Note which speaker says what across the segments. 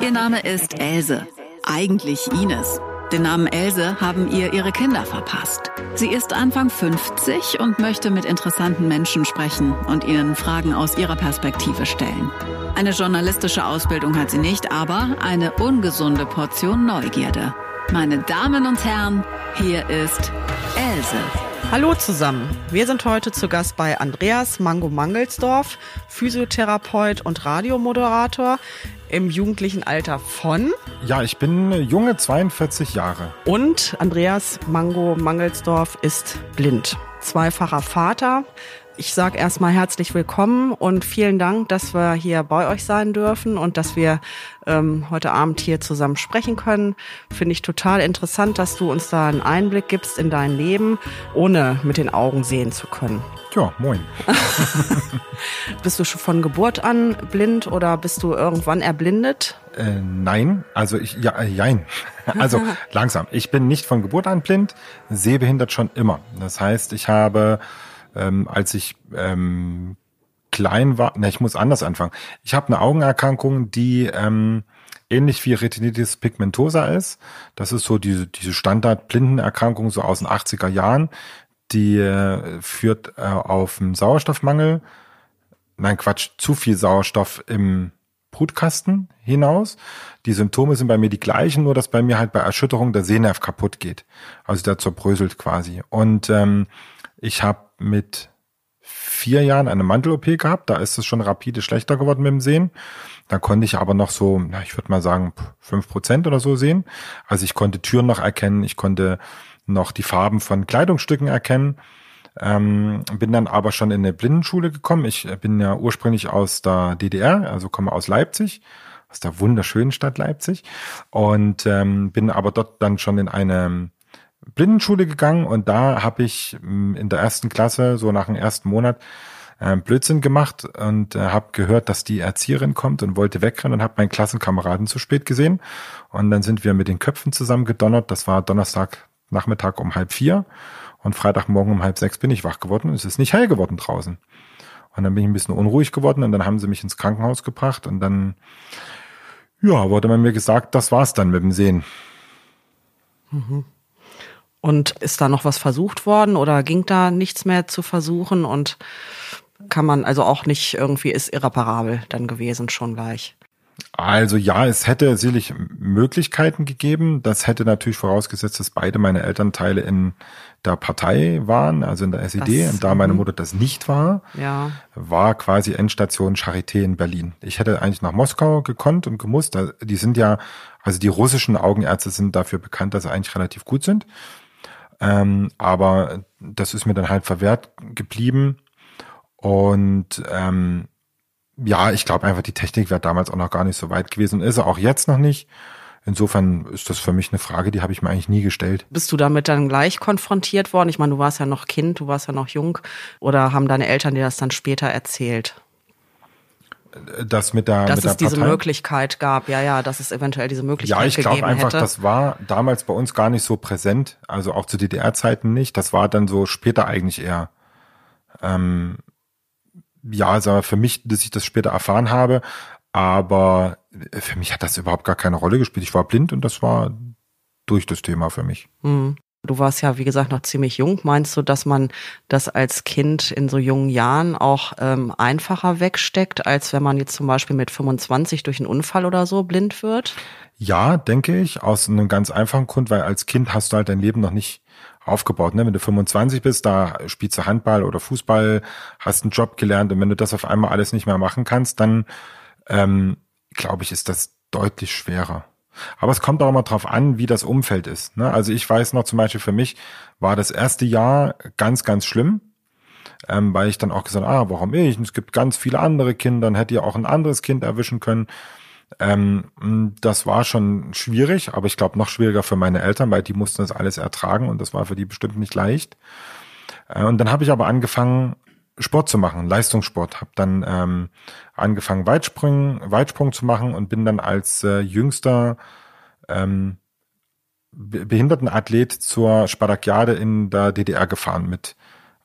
Speaker 1: Ihr Name ist Else, eigentlich Ines. Den Namen Else haben ihr ihre Kinder verpasst. Sie ist Anfang 50 und möchte mit interessanten Menschen sprechen und ihnen Fragen aus ihrer Perspektive stellen. Eine journalistische Ausbildung hat sie nicht, aber eine ungesunde Portion Neugierde. Meine Damen und Herren, hier ist Else.
Speaker 2: Hallo zusammen. Wir sind heute zu Gast bei Andreas Mango Mangelsdorf, Physiotherapeut und Radiomoderator im jugendlichen Alter von.
Speaker 3: Ja, ich bin junge 42 Jahre.
Speaker 2: Und Andreas Mango Mangelsdorf ist blind. Zweifacher Vater, ich sage erstmal herzlich willkommen und vielen Dank, dass wir hier bei euch sein dürfen und dass wir ähm, heute Abend hier zusammen sprechen können. Finde ich total interessant, dass du uns da einen Einblick gibst in dein Leben, ohne mit den Augen sehen zu können.
Speaker 3: Ja, moin.
Speaker 2: bist du schon von Geburt an blind oder bist du irgendwann erblindet?
Speaker 3: Äh, nein, also ich, ja, äh, jein. Also langsam. Ich bin nicht von Geburt an blind, sehbehindert schon immer. Das heißt, ich habe ähm, als ich ähm, klein war, ne, ich muss anders anfangen. Ich habe eine Augenerkrankung, die ähm, ähnlich wie Retinitis pigmentosa ist. Das ist so diese, diese Standard-Blindenerkrankung so aus den 80er Jahren. Die äh, führt äh, auf einen Sauerstoffmangel, nein Quatsch, zu viel Sauerstoff im Brutkasten hinaus. Die Symptome sind bei mir die gleichen, nur dass bei mir halt bei Erschütterung der Sehnerv kaputt geht. Also der zerbröselt quasi. Und ähm, ich habe mit vier Jahren eine Mantel-OP gehabt. Da ist es schon rapide schlechter geworden mit dem Sehen. Da konnte ich aber noch so, na, ich würde mal sagen, fünf Prozent oder so sehen. Also ich konnte Türen noch erkennen, ich konnte noch die Farben von Kleidungsstücken erkennen. Ähm, bin dann aber schon in eine Blindenschule gekommen. Ich bin ja ursprünglich aus der DDR, also komme aus Leipzig, aus der wunderschönen Stadt Leipzig und ähm, bin aber dort dann schon in eine Blindenschule gegangen und da habe ich mm, in der ersten Klasse, so nach dem ersten Monat, äh, Blödsinn gemacht und äh, habe gehört, dass die Erzieherin kommt und wollte wegrennen und habe meinen Klassenkameraden zu spät gesehen. Und dann sind wir mit den Köpfen zusammen gedonnert. Das war Donnerstag Nachmittag um halb vier und Freitagmorgen um halb sechs bin ich wach geworden und es ist nicht hell geworden draußen. Und dann bin ich ein bisschen unruhig geworden und dann haben sie mich ins Krankenhaus gebracht und dann, ja, wurde man mir gesagt, das war's dann mit dem Sehen.
Speaker 2: Mhm. Und ist da noch was versucht worden oder ging da nichts mehr zu versuchen und kann man also auch nicht irgendwie ist irreparabel dann gewesen schon gleich?
Speaker 3: Also ja, es hätte sicherlich Möglichkeiten gegeben. Das hätte natürlich vorausgesetzt, dass beide meine Elternteile in der Partei waren, also in der SED. Das, und da meine mhm. Mutter das nicht war,
Speaker 2: ja.
Speaker 3: war quasi Endstation Charité in Berlin. Ich hätte eigentlich nach Moskau gekonnt und gemusst. Die sind ja, also die russischen Augenärzte sind dafür bekannt, dass sie eigentlich relativ gut sind. Ähm, aber das ist mir dann halt verwehrt geblieben. Und ähm, ja, ich glaube einfach, die Technik wäre damals auch noch gar nicht so weit gewesen und ist auch jetzt noch nicht. Insofern ist das für mich eine Frage, die habe ich mir eigentlich nie gestellt.
Speaker 2: Bist du damit dann gleich konfrontiert worden? Ich meine, du warst ja noch Kind, du warst ja noch jung. Oder haben deine Eltern dir das dann später erzählt?
Speaker 3: Das mit der
Speaker 2: dass
Speaker 3: mit der
Speaker 2: es diese Möglichkeit gab, ja, ja, dass es eventuell diese Möglichkeit
Speaker 3: Ja, ich glaube einfach,
Speaker 2: hätte.
Speaker 3: das war damals bei uns gar nicht so präsent, also auch zu DDR-Zeiten nicht. Das war dann so später eigentlich eher. Ähm, ja, also für mich, dass ich das später erfahren habe, aber für mich hat das überhaupt gar keine Rolle gespielt. Ich war blind und das war durch das Thema für mich.
Speaker 2: Mhm. Du warst ja, wie gesagt, noch ziemlich jung. Meinst du, dass man das als Kind in so jungen Jahren auch ähm, einfacher wegsteckt, als wenn man jetzt zum Beispiel mit 25 durch einen Unfall oder so blind wird?
Speaker 3: Ja, denke ich, aus einem ganz einfachen Grund, weil als Kind hast du halt dein Leben noch nicht aufgebaut. Ne? Wenn du 25 bist, da spielst du Handball oder Fußball, hast einen Job gelernt und wenn du das auf einmal alles nicht mehr machen kannst, dann ähm, glaube ich, ist das deutlich schwerer. Aber es kommt auch immer drauf an, wie das Umfeld ist. Ne? Also ich weiß noch zum Beispiel für mich war das erste Jahr ganz, ganz schlimm, ähm, weil ich dann auch gesagt, ah, warum ich? Und es gibt ganz viele andere Kinder, dann hätte ja auch ein anderes Kind erwischen können. Ähm, das war schon schwierig, aber ich glaube noch schwieriger für meine Eltern, weil die mussten das alles ertragen und das war für die bestimmt nicht leicht. Äh, und dann habe ich aber angefangen, Sport zu machen, Leistungssport. Habe dann ähm, angefangen, Weitsprung, Weitsprung zu machen und bin dann als äh, jüngster ähm, Behindertenathlet zur Spartakiade in der DDR gefahren mit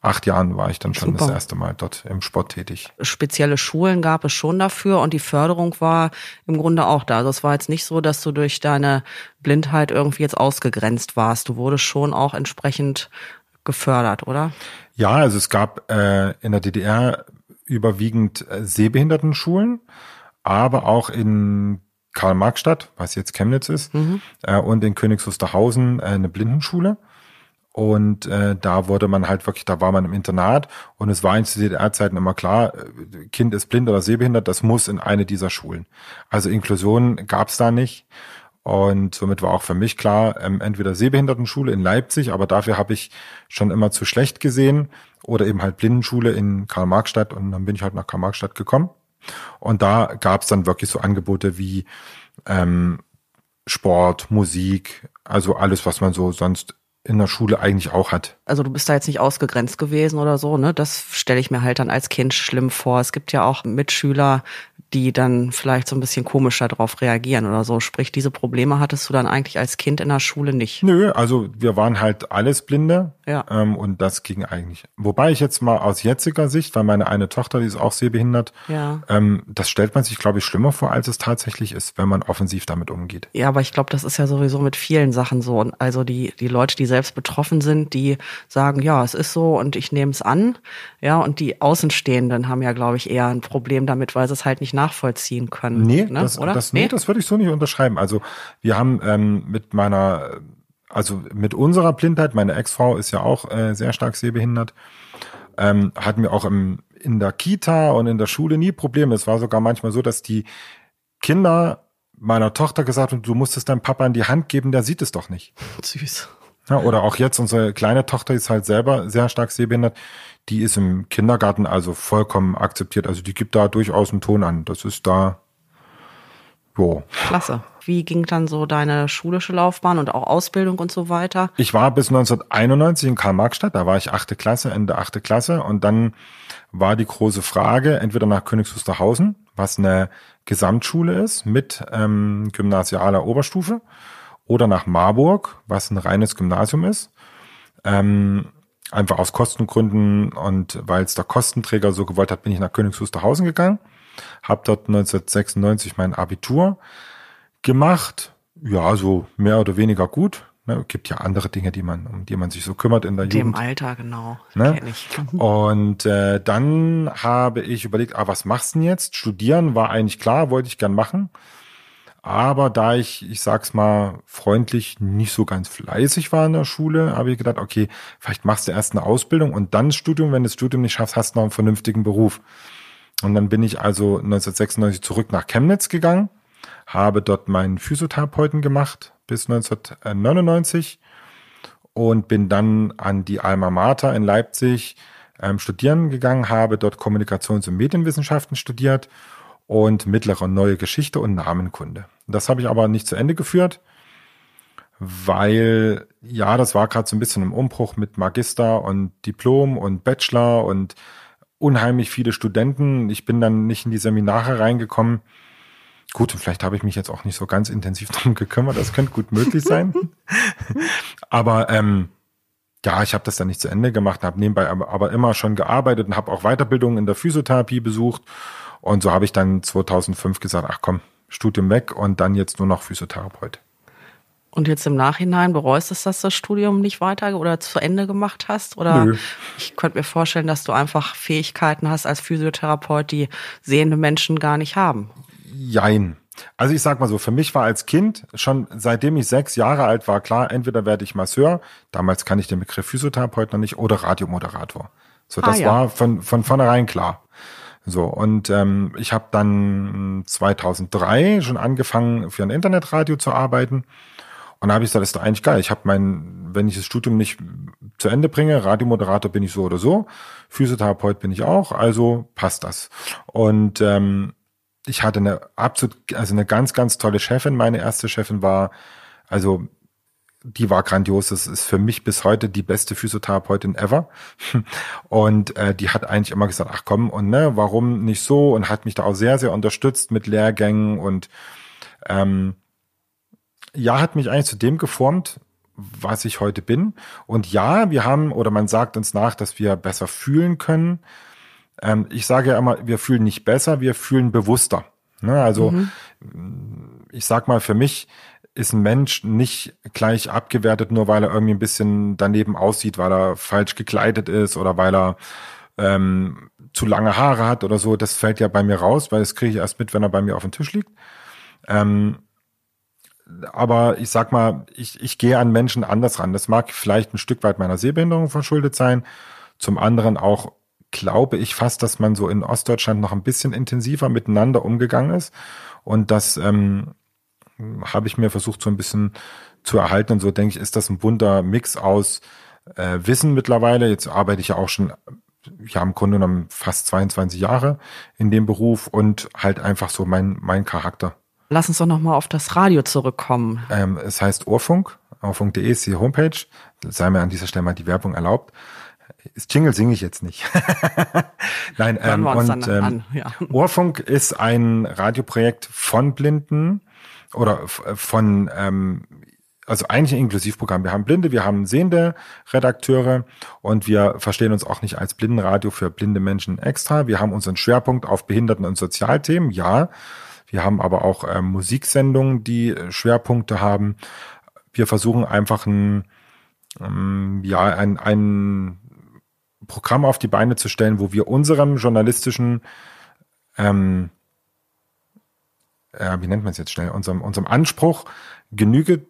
Speaker 3: acht Jahren war ich dann schon
Speaker 2: Super.
Speaker 3: das erste Mal dort im Sport tätig.
Speaker 2: Spezielle Schulen gab es schon dafür und die Förderung war im Grunde auch da. Also es war jetzt nicht so, dass du durch deine Blindheit irgendwie jetzt ausgegrenzt warst. Du wurdest schon auch entsprechend gefördert, oder?
Speaker 3: Ja, also es gab äh, in der DDR überwiegend äh, Sehbehindertenschulen, aber auch in Karl-Marx-Stadt, was jetzt Chemnitz ist, äh, und in Königs Wusterhausen äh, eine Blindenschule. Und äh, da wurde man halt wirklich, da war man im Internat und es war in DDR-Zeiten immer klar, äh, Kind ist blind oder sehbehindert, das muss in eine dieser Schulen. Also Inklusion gab es da nicht. Und somit war auch für mich klar, ähm, entweder Sehbehindertenschule in Leipzig, aber dafür habe ich schon immer zu schlecht gesehen, oder eben halt Blindenschule in Karl-Marx-Stadt und dann bin ich halt nach Karl-Marx-Stadt gekommen. Und da gab es dann wirklich so Angebote wie ähm, Sport, Musik, also alles, was man so sonst in der Schule eigentlich auch hat.
Speaker 2: Also du bist da jetzt nicht ausgegrenzt gewesen oder so, ne? Das stelle ich mir halt dann als Kind schlimm vor. Es gibt ja auch Mitschüler, die dann vielleicht so ein bisschen komischer drauf reagieren oder so. Sprich, diese Probleme hattest du dann eigentlich als Kind in der Schule nicht.
Speaker 3: Nö, also wir waren halt alles Blinde
Speaker 2: Ja.
Speaker 3: ähm, und das ging eigentlich. Wobei ich jetzt mal aus jetziger Sicht, weil meine eine Tochter, die ist auch sehbehindert,
Speaker 2: Ja.
Speaker 3: ähm, das stellt man sich, glaube ich, schlimmer vor, als es tatsächlich ist, wenn man offensiv damit umgeht.
Speaker 2: Ja, aber ich glaube, das ist ja sowieso mit vielen Sachen so. Und also die, die Leute, die selbst betroffen sind, die sagen, ja, es ist so und ich nehme es an. Ja, und die Außenstehenden haben ja, glaube ich, eher ein Problem damit, weil sie es halt nicht nachvollziehen können.
Speaker 3: Nee,
Speaker 2: ne?
Speaker 3: das,
Speaker 2: oder?
Speaker 3: Das, nee, das würde ich so nicht unterschreiben. Also wir haben ähm, mit meiner, also mit unserer Blindheit, meine Ex-Frau ist ja auch äh, sehr stark sehbehindert, ähm, hatten wir auch im, in der Kita und in der Schule nie Probleme. Es war sogar manchmal so, dass die Kinder meiner Tochter gesagt haben, du musst es deinem Papa in die Hand geben, der sieht es doch nicht.
Speaker 2: Süß.
Speaker 3: Ja, oder auch jetzt unsere kleine Tochter ist halt selber sehr stark sehbehindert. Die ist im Kindergarten also vollkommen akzeptiert. Also die gibt da durchaus einen Ton an. Das ist da, jo.
Speaker 2: Klasse. Wie ging dann so deine schulische Laufbahn und auch Ausbildung und so weiter?
Speaker 3: Ich war bis 1991 in Karl-Marx-Stadt, da war ich achte Klasse, Ende achte Klasse und dann war die große Frage, entweder nach Königs Wusterhausen, was eine Gesamtschule ist mit ähm, gymnasialer Oberstufe, oder nach Marburg, was ein reines Gymnasium ist. Ähm, einfach aus Kostengründen und weil es der Kostenträger so gewollt hat, bin ich nach Königs Wusterhausen gegangen, habe dort 1996 mein Abitur gemacht. Ja, so mehr oder weniger gut. Ne, gibt ja andere Dinge, die man, um die man sich so kümmert in der
Speaker 2: Dem
Speaker 3: Jugend.
Speaker 2: Alter, genau.
Speaker 3: Ne?
Speaker 2: Ich.
Speaker 3: Und äh, dann habe ich überlegt, ah, was machst du denn jetzt? Studieren war eigentlich klar, wollte ich gern machen. Aber da ich, ich sag's mal freundlich, nicht so ganz fleißig war in der Schule, habe ich gedacht, okay, vielleicht machst du erst eine Ausbildung und dann das Studium. Wenn du das Studium nicht schaffst, hast du noch einen vernünftigen Beruf. Und dann bin ich also 1996 zurück nach Chemnitz gegangen, habe dort meinen Physiotherapeuten gemacht bis 1999 und bin dann an die Alma Mater in Leipzig ähm, studieren gegangen, habe dort Kommunikations- und Medienwissenschaften studiert und mittlere und neue Geschichte und Namenkunde. Das habe ich aber nicht zu Ende geführt, weil ja, das war gerade so ein bisschen im Umbruch mit Magister und Diplom und Bachelor und unheimlich viele Studenten. Ich bin dann nicht in die Seminare reingekommen. Gut, und vielleicht habe ich mich jetzt auch nicht so ganz intensiv darum gekümmert. Das könnte gut möglich sein. aber ähm, ja, ich habe das dann nicht zu Ende gemacht, habe nebenbei aber, aber immer schon gearbeitet und habe auch Weiterbildungen in der Physiotherapie besucht. Und so habe ich dann 2005 gesagt, ach komm, Studium weg und dann jetzt nur noch Physiotherapeut.
Speaker 2: Und jetzt im Nachhinein bereust es, dass du das Studium nicht weiter oder zu Ende gemacht hast? Oder
Speaker 3: Nö.
Speaker 2: ich könnte mir vorstellen, dass du einfach Fähigkeiten hast als Physiotherapeut, die sehende Menschen gar nicht haben.
Speaker 3: Jein. Also ich sag mal so, für mich war als Kind, schon seitdem ich sechs Jahre alt war, klar, entweder werde ich Masseur, damals kann ich den Begriff Physiotherapeut noch nicht, oder Radiomoderator. So, das
Speaker 2: Ah, ja.
Speaker 3: war von, von vornherein klar. So, und ähm, ich habe dann 2003 schon angefangen, für ein Internetradio zu arbeiten. Und da habe ich gesagt, das ist doch eigentlich geil. Ich habe mein, wenn ich das Studium nicht zu Ende bringe, Radiomoderator bin ich so oder so, Physiotherapeut bin ich auch, also passt das. Und ähm, ich hatte eine absolut, also eine ganz, ganz tolle Chefin. Meine erste Chefin war, also die war grandios. Das ist für mich bis heute die beste Physiotherapeutin ever. Und äh, die hat eigentlich immer gesagt, ach komm, und ne, warum nicht so? Und hat mich da auch sehr, sehr unterstützt mit Lehrgängen und ähm, ja, hat mich eigentlich zu dem geformt, was ich heute bin. Und ja, wir haben, oder man sagt uns nach, dass wir besser fühlen können. Ähm, ich sage ja immer, wir fühlen nicht besser, wir fühlen bewusster. Ne? Also mhm. ich sag mal, für mich ist ein Mensch nicht gleich abgewertet, nur weil er irgendwie ein bisschen daneben aussieht, weil er falsch gekleidet ist oder weil er ähm, zu lange Haare hat oder so. Das fällt ja bei mir raus, weil das kriege ich erst mit, wenn er bei mir auf dem Tisch liegt. Ähm, aber ich sag mal, ich, ich gehe an Menschen anders ran. Das mag vielleicht ein Stück weit meiner Sehbehinderung verschuldet sein. Zum anderen auch glaube ich fast, dass man so in Ostdeutschland noch ein bisschen intensiver miteinander umgegangen ist. Und das ähm, habe ich mir versucht, so ein bisschen zu erhalten. Und so denke ich, ist das ein bunter Mix aus äh, Wissen mittlerweile. Jetzt arbeite ich ja auch schon, ja, im Grunde genommen fast 22 Jahre in dem Beruf und halt einfach so mein, mein Charakter.
Speaker 2: Lass uns doch nochmal auf das Radio zurückkommen.
Speaker 3: Ähm, es heißt Ohrfunk. Ohrfunk.de ist die Homepage. Sei mir an dieser Stelle mal die Werbung erlaubt. Das Jingle singe ich jetzt nicht. Nein, ähm, und ähm, ja. Ohrfunk ist ein Radioprojekt von Blinden oder von ähm, also eigentlich ein Inklusivprogramm. Wir haben Blinde, wir haben sehende Redakteure und wir verstehen uns auch nicht als Blindenradio für blinde Menschen extra. Wir haben unseren Schwerpunkt auf Behinderten- und Sozialthemen, ja. Wir haben aber auch ähm, Musiksendungen, die äh, Schwerpunkte haben. Wir versuchen einfach ein, ähm, ja, ein, ein Programm auf die Beine zu stellen, wo wir unserem journalistischen, ähm, äh, wie nennt man es jetzt schnell, unserem, unserem Anspruch Genüge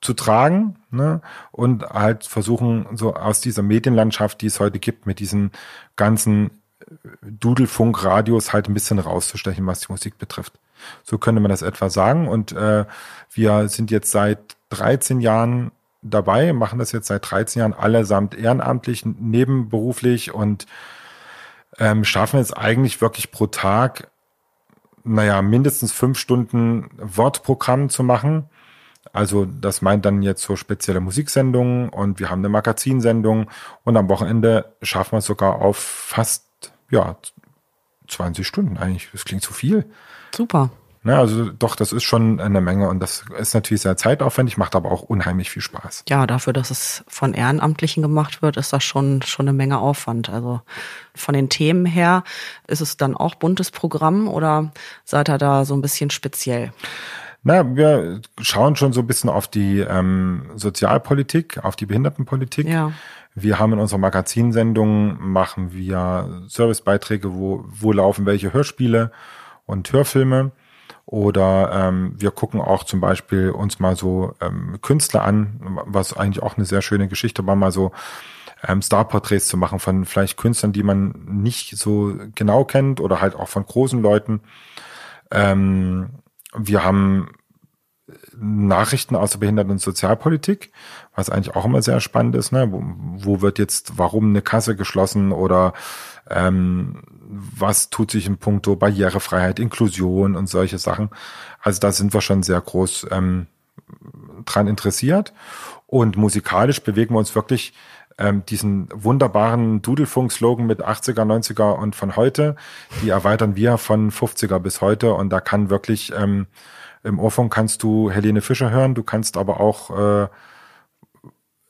Speaker 3: zu tragen ne? und halt versuchen, so aus dieser Medienlandschaft, die es heute gibt, mit diesen ganzen Dudelfunk-Radios halt ein bisschen rauszustechen, was die Musik betrifft. So könnte man das etwa sagen. Und äh, wir sind jetzt seit 13 Jahren dabei, machen das jetzt seit 13 Jahren allesamt ehrenamtlich, nebenberuflich und ähm, schaffen es eigentlich wirklich pro Tag, naja, mindestens fünf Stunden Wortprogramm zu machen. Also das meint dann jetzt so spezielle Musiksendungen und wir haben eine Magazinsendung und am Wochenende schaffen wir es sogar auf fast ja, 20 Stunden eigentlich. Das klingt zu viel.
Speaker 2: Super.
Speaker 3: Ne, also doch, das ist schon eine Menge und das ist natürlich sehr zeitaufwendig, macht aber auch unheimlich viel Spaß.
Speaker 2: Ja, dafür, dass es von Ehrenamtlichen gemacht wird, ist das schon, schon eine Menge Aufwand. Also von den Themen her ist es dann auch buntes Programm oder seid ihr da so ein bisschen speziell?
Speaker 3: Na, wir schauen schon so ein bisschen auf die ähm, Sozialpolitik, auf die Behindertenpolitik. Ja. Wir haben in unserer Magazinsendung machen wir Servicebeiträge, wo, wo laufen welche Hörspiele und Hörfilme. Oder ähm, wir gucken auch zum Beispiel uns mal so ähm, Künstler an, was eigentlich auch eine sehr schöne Geschichte war, mal so ähm, Starporträts zu machen von vielleicht Künstlern, die man nicht so genau kennt oder halt auch von großen Leuten. Ähm, wir haben Nachrichten aus der Behinderten- und Sozialpolitik, was eigentlich auch immer sehr spannend ist. Ne? Wo, wo wird jetzt, warum eine Kasse geschlossen oder ähm, was tut sich in puncto Barrierefreiheit, Inklusion und solche Sachen. Also da sind wir schon sehr groß ähm, dran interessiert. Und musikalisch bewegen wir uns wirklich ähm, diesen wunderbaren Dudelfunk-Slogan mit 80er, 90er und von heute, die erweitern wir von 50er bis heute und da kann wirklich ähm, im Ohrfunk kannst du Helene Fischer hören, du kannst aber auch äh,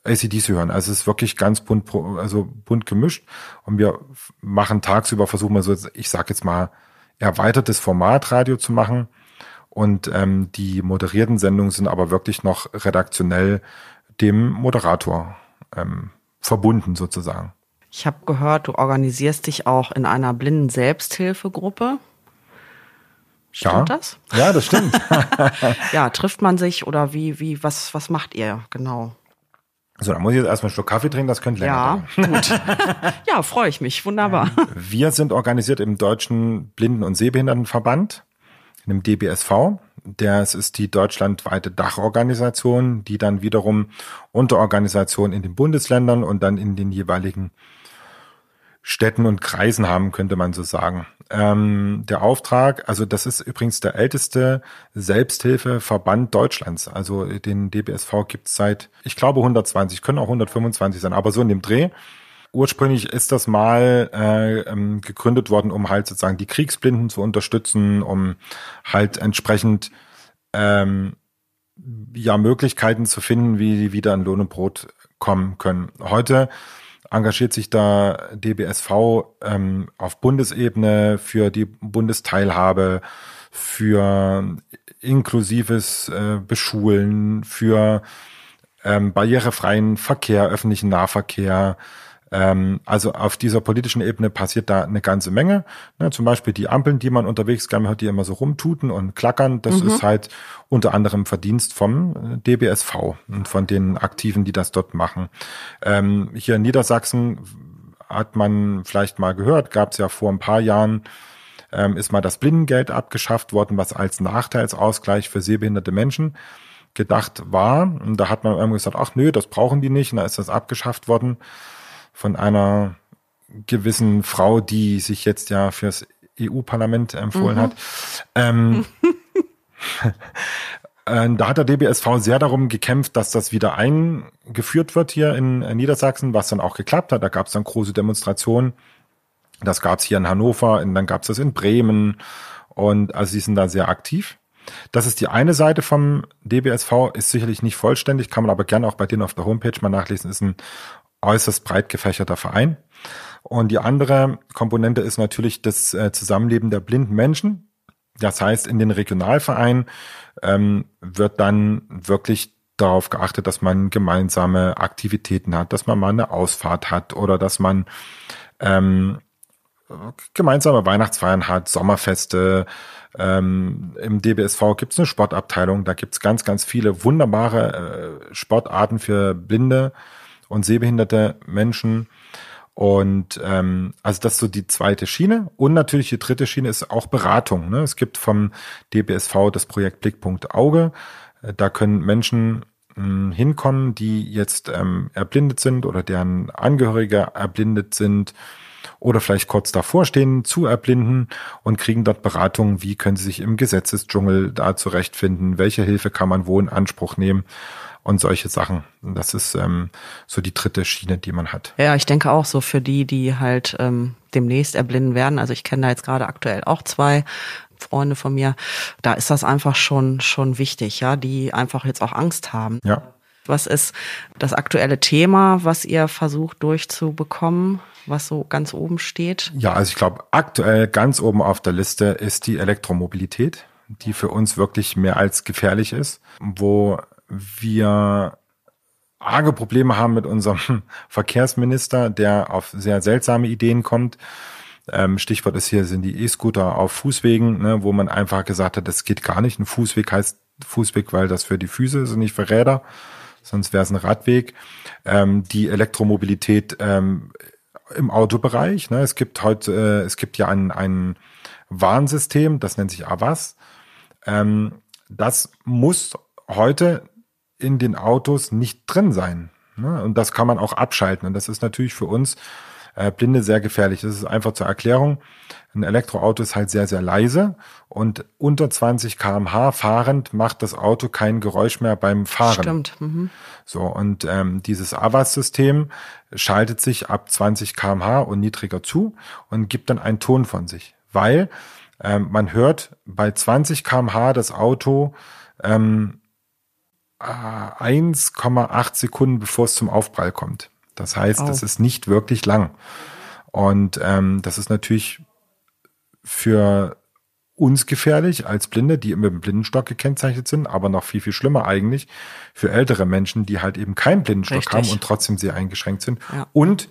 Speaker 3: ACDC hören. Also es ist wirklich ganz bunt, also bunt gemischt. Und wir machen tagsüber, versuchen wir so, ich sag jetzt mal, erweitertes Format Radio zu machen. Und ähm, die moderierten Sendungen sind aber wirklich noch redaktionell dem Moderator ähm, verbunden sozusagen.
Speaker 2: Ich habe gehört, du organisierst dich auch in einer blinden Selbsthilfegruppe. Stimmt
Speaker 3: ja.
Speaker 2: das?
Speaker 3: Ja, das stimmt.
Speaker 2: ja, trifft man sich oder wie, wie, was, was macht ihr genau?
Speaker 3: So, dann muss ich jetzt erstmal einen Schluck Kaffee trinken, das könnte länger ja, dauern. Gut.
Speaker 2: ja, freue ich mich. Wunderbar.
Speaker 3: Wir sind organisiert im Deutschen Blinden- und Sehbehindertenverband, in dem DBSV. Das ist die deutschlandweite Dachorganisation, die dann wiederum Unterorganisationen in den Bundesländern und dann in den jeweiligen Städten und Kreisen haben, könnte man so sagen. Ähm, der Auftrag, also das ist übrigens der älteste Selbsthilfeverband Deutschlands. Also den DBSV gibt es seit, ich glaube, 120, können auch 125 sein, aber so in dem Dreh. Ursprünglich ist das mal äh, ähm, gegründet worden, um halt sozusagen die Kriegsblinden zu unterstützen, um halt entsprechend ähm, ja Möglichkeiten zu finden, wie die wieder in Lohn und Brot kommen können. Heute engagiert sich da DBSV ähm, auf Bundesebene für die Bundesteilhabe, für inklusives äh, Beschulen, für ähm, barrierefreien Verkehr, öffentlichen Nahverkehr, ähm, also auf dieser politischen Ebene passiert da eine ganze Menge. Ne, zum Beispiel die Ampeln, die man unterwegs gerne hört, die immer so rumtuten und klackern. Das mhm. ist halt unter anderem Verdienst vom äh, DBSV und von den Aktiven, die das dort machen. Ähm, hier in Niedersachsen hat man vielleicht mal gehört, gab es ja vor ein paar Jahren ähm, ist mal das Blindengeld abgeschafft worden, was als Nachteilsausgleich für sehbehinderte Menschen gedacht war. Und da hat man irgendwie gesagt, ach nö, das brauchen die nicht. Und da ist das abgeschafft worden von einer gewissen Frau, die sich jetzt ja fürs EU-Parlament empfohlen mhm. hat. Ähm, äh, da hat der DBSV sehr darum gekämpft, dass das wieder eingeführt wird hier in Niedersachsen, was dann auch geklappt hat. Da gab es dann große Demonstrationen. Das gab es hier in Hannover und dann gab es das in Bremen. Und also sie sind da sehr aktiv. Das ist die eine Seite vom DBSV, ist sicherlich nicht vollständig, kann man aber gerne auch bei denen auf der Homepage mal nachlesen, ist ein äußerst breit gefächerter Verein. Und die andere Komponente ist natürlich das äh, Zusammenleben der blinden Menschen. Das heißt, in den Regionalvereinen ähm, wird dann wirklich darauf geachtet, dass man gemeinsame Aktivitäten hat, dass man mal eine Ausfahrt hat oder dass man ähm, gemeinsame Weihnachtsfeiern hat, Sommerfeste. Ähm, Im DBSV gibt es eine Sportabteilung, da gibt es ganz, ganz viele wunderbare äh, Sportarten für Blinde und sehbehinderte Menschen. Und ähm, also das ist so die zweite Schiene. Und natürlich die dritte Schiene ist auch Beratung. Ne? Es gibt vom DBSV das Projekt Blickpunkt Auge. Äh, da können Menschen mh, hm, hinkommen, die jetzt ähm, erblindet sind oder deren Angehörige erblindet sind oder vielleicht kurz davor stehen zu erblinden und kriegen dort Beratungen, wie können sie sich im Gesetzesdschungel da zurechtfinden, welche Hilfe kann man wo in Anspruch nehmen und solche Sachen. Das ist ähm, so die dritte Schiene, die man hat.
Speaker 2: Ja, ich denke auch so für die, die halt ähm, demnächst erblinden werden. Also ich kenne da jetzt gerade aktuell auch zwei Freunde von mir. Da ist das einfach schon schon wichtig, ja, die einfach jetzt auch Angst haben.
Speaker 3: Ja.
Speaker 2: Was ist das aktuelle Thema, was ihr versucht durchzubekommen, was so ganz oben steht?
Speaker 3: Ja, also ich glaube, aktuell ganz oben auf der Liste ist die Elektromobilität, die für uns wirklich mehr als gefährlich ist, wo wir arge Probleme haben mit unserem Verkehrsminister, der auf sehr seltsame Ideen kommt. Ähm, Stichwort ist hier sind die E-Scooter auf Fußwegen, ne, wo man einfach gesagt hat, das geht gar nicht. Ein Fußweg heißt Fußweg, weil das für die Füße ist und nicht für Räder. Sonst wäre es ein Radweg. Ähm, die Elektromobilität ähm, im Autobereich. Ne, es gibt heute, äh, es gibt ja ein, ein Warnsystem, das nennt sich AVAS. Ähm, das muss heute in den Autos nicht drin sein. Ne? Und das kann man auch abschalten. Und das ist natürlich für uns äh, Blinde sehr gefährlich. Das ist einfach zur Erklärung. Ein Elektroauto ist halt sehr, sehr leise und unter 20 kmh fahrend macht das Auto kein Geräusch mehr beim Fahren.
Speaker 2: Stimmt. Mhm.
Speaker 3: So, und ähm, dieses AVAS-System schaltet sich ab 20 kmh und niedriger zu und gibt dann einen Ton von sich. Weil ähm, man hört bei 20 kmh das Auto ähm, 1,8 Sekunden, bevor es zum Aufprall kommt. Das heißt, oh. das ist nicht wirklich lang. Und ähm, das ist natürlich für uns gefährlich als Blinde, die mit dem Blindenstock gekennzeichnet sind, aber noch viel, viel schlimmer eigentlich für ältere Menschen, die halt eben keinen Blindenstock Richtig. haben und trotzdem sehr eingeschränkt sind. Ja. Und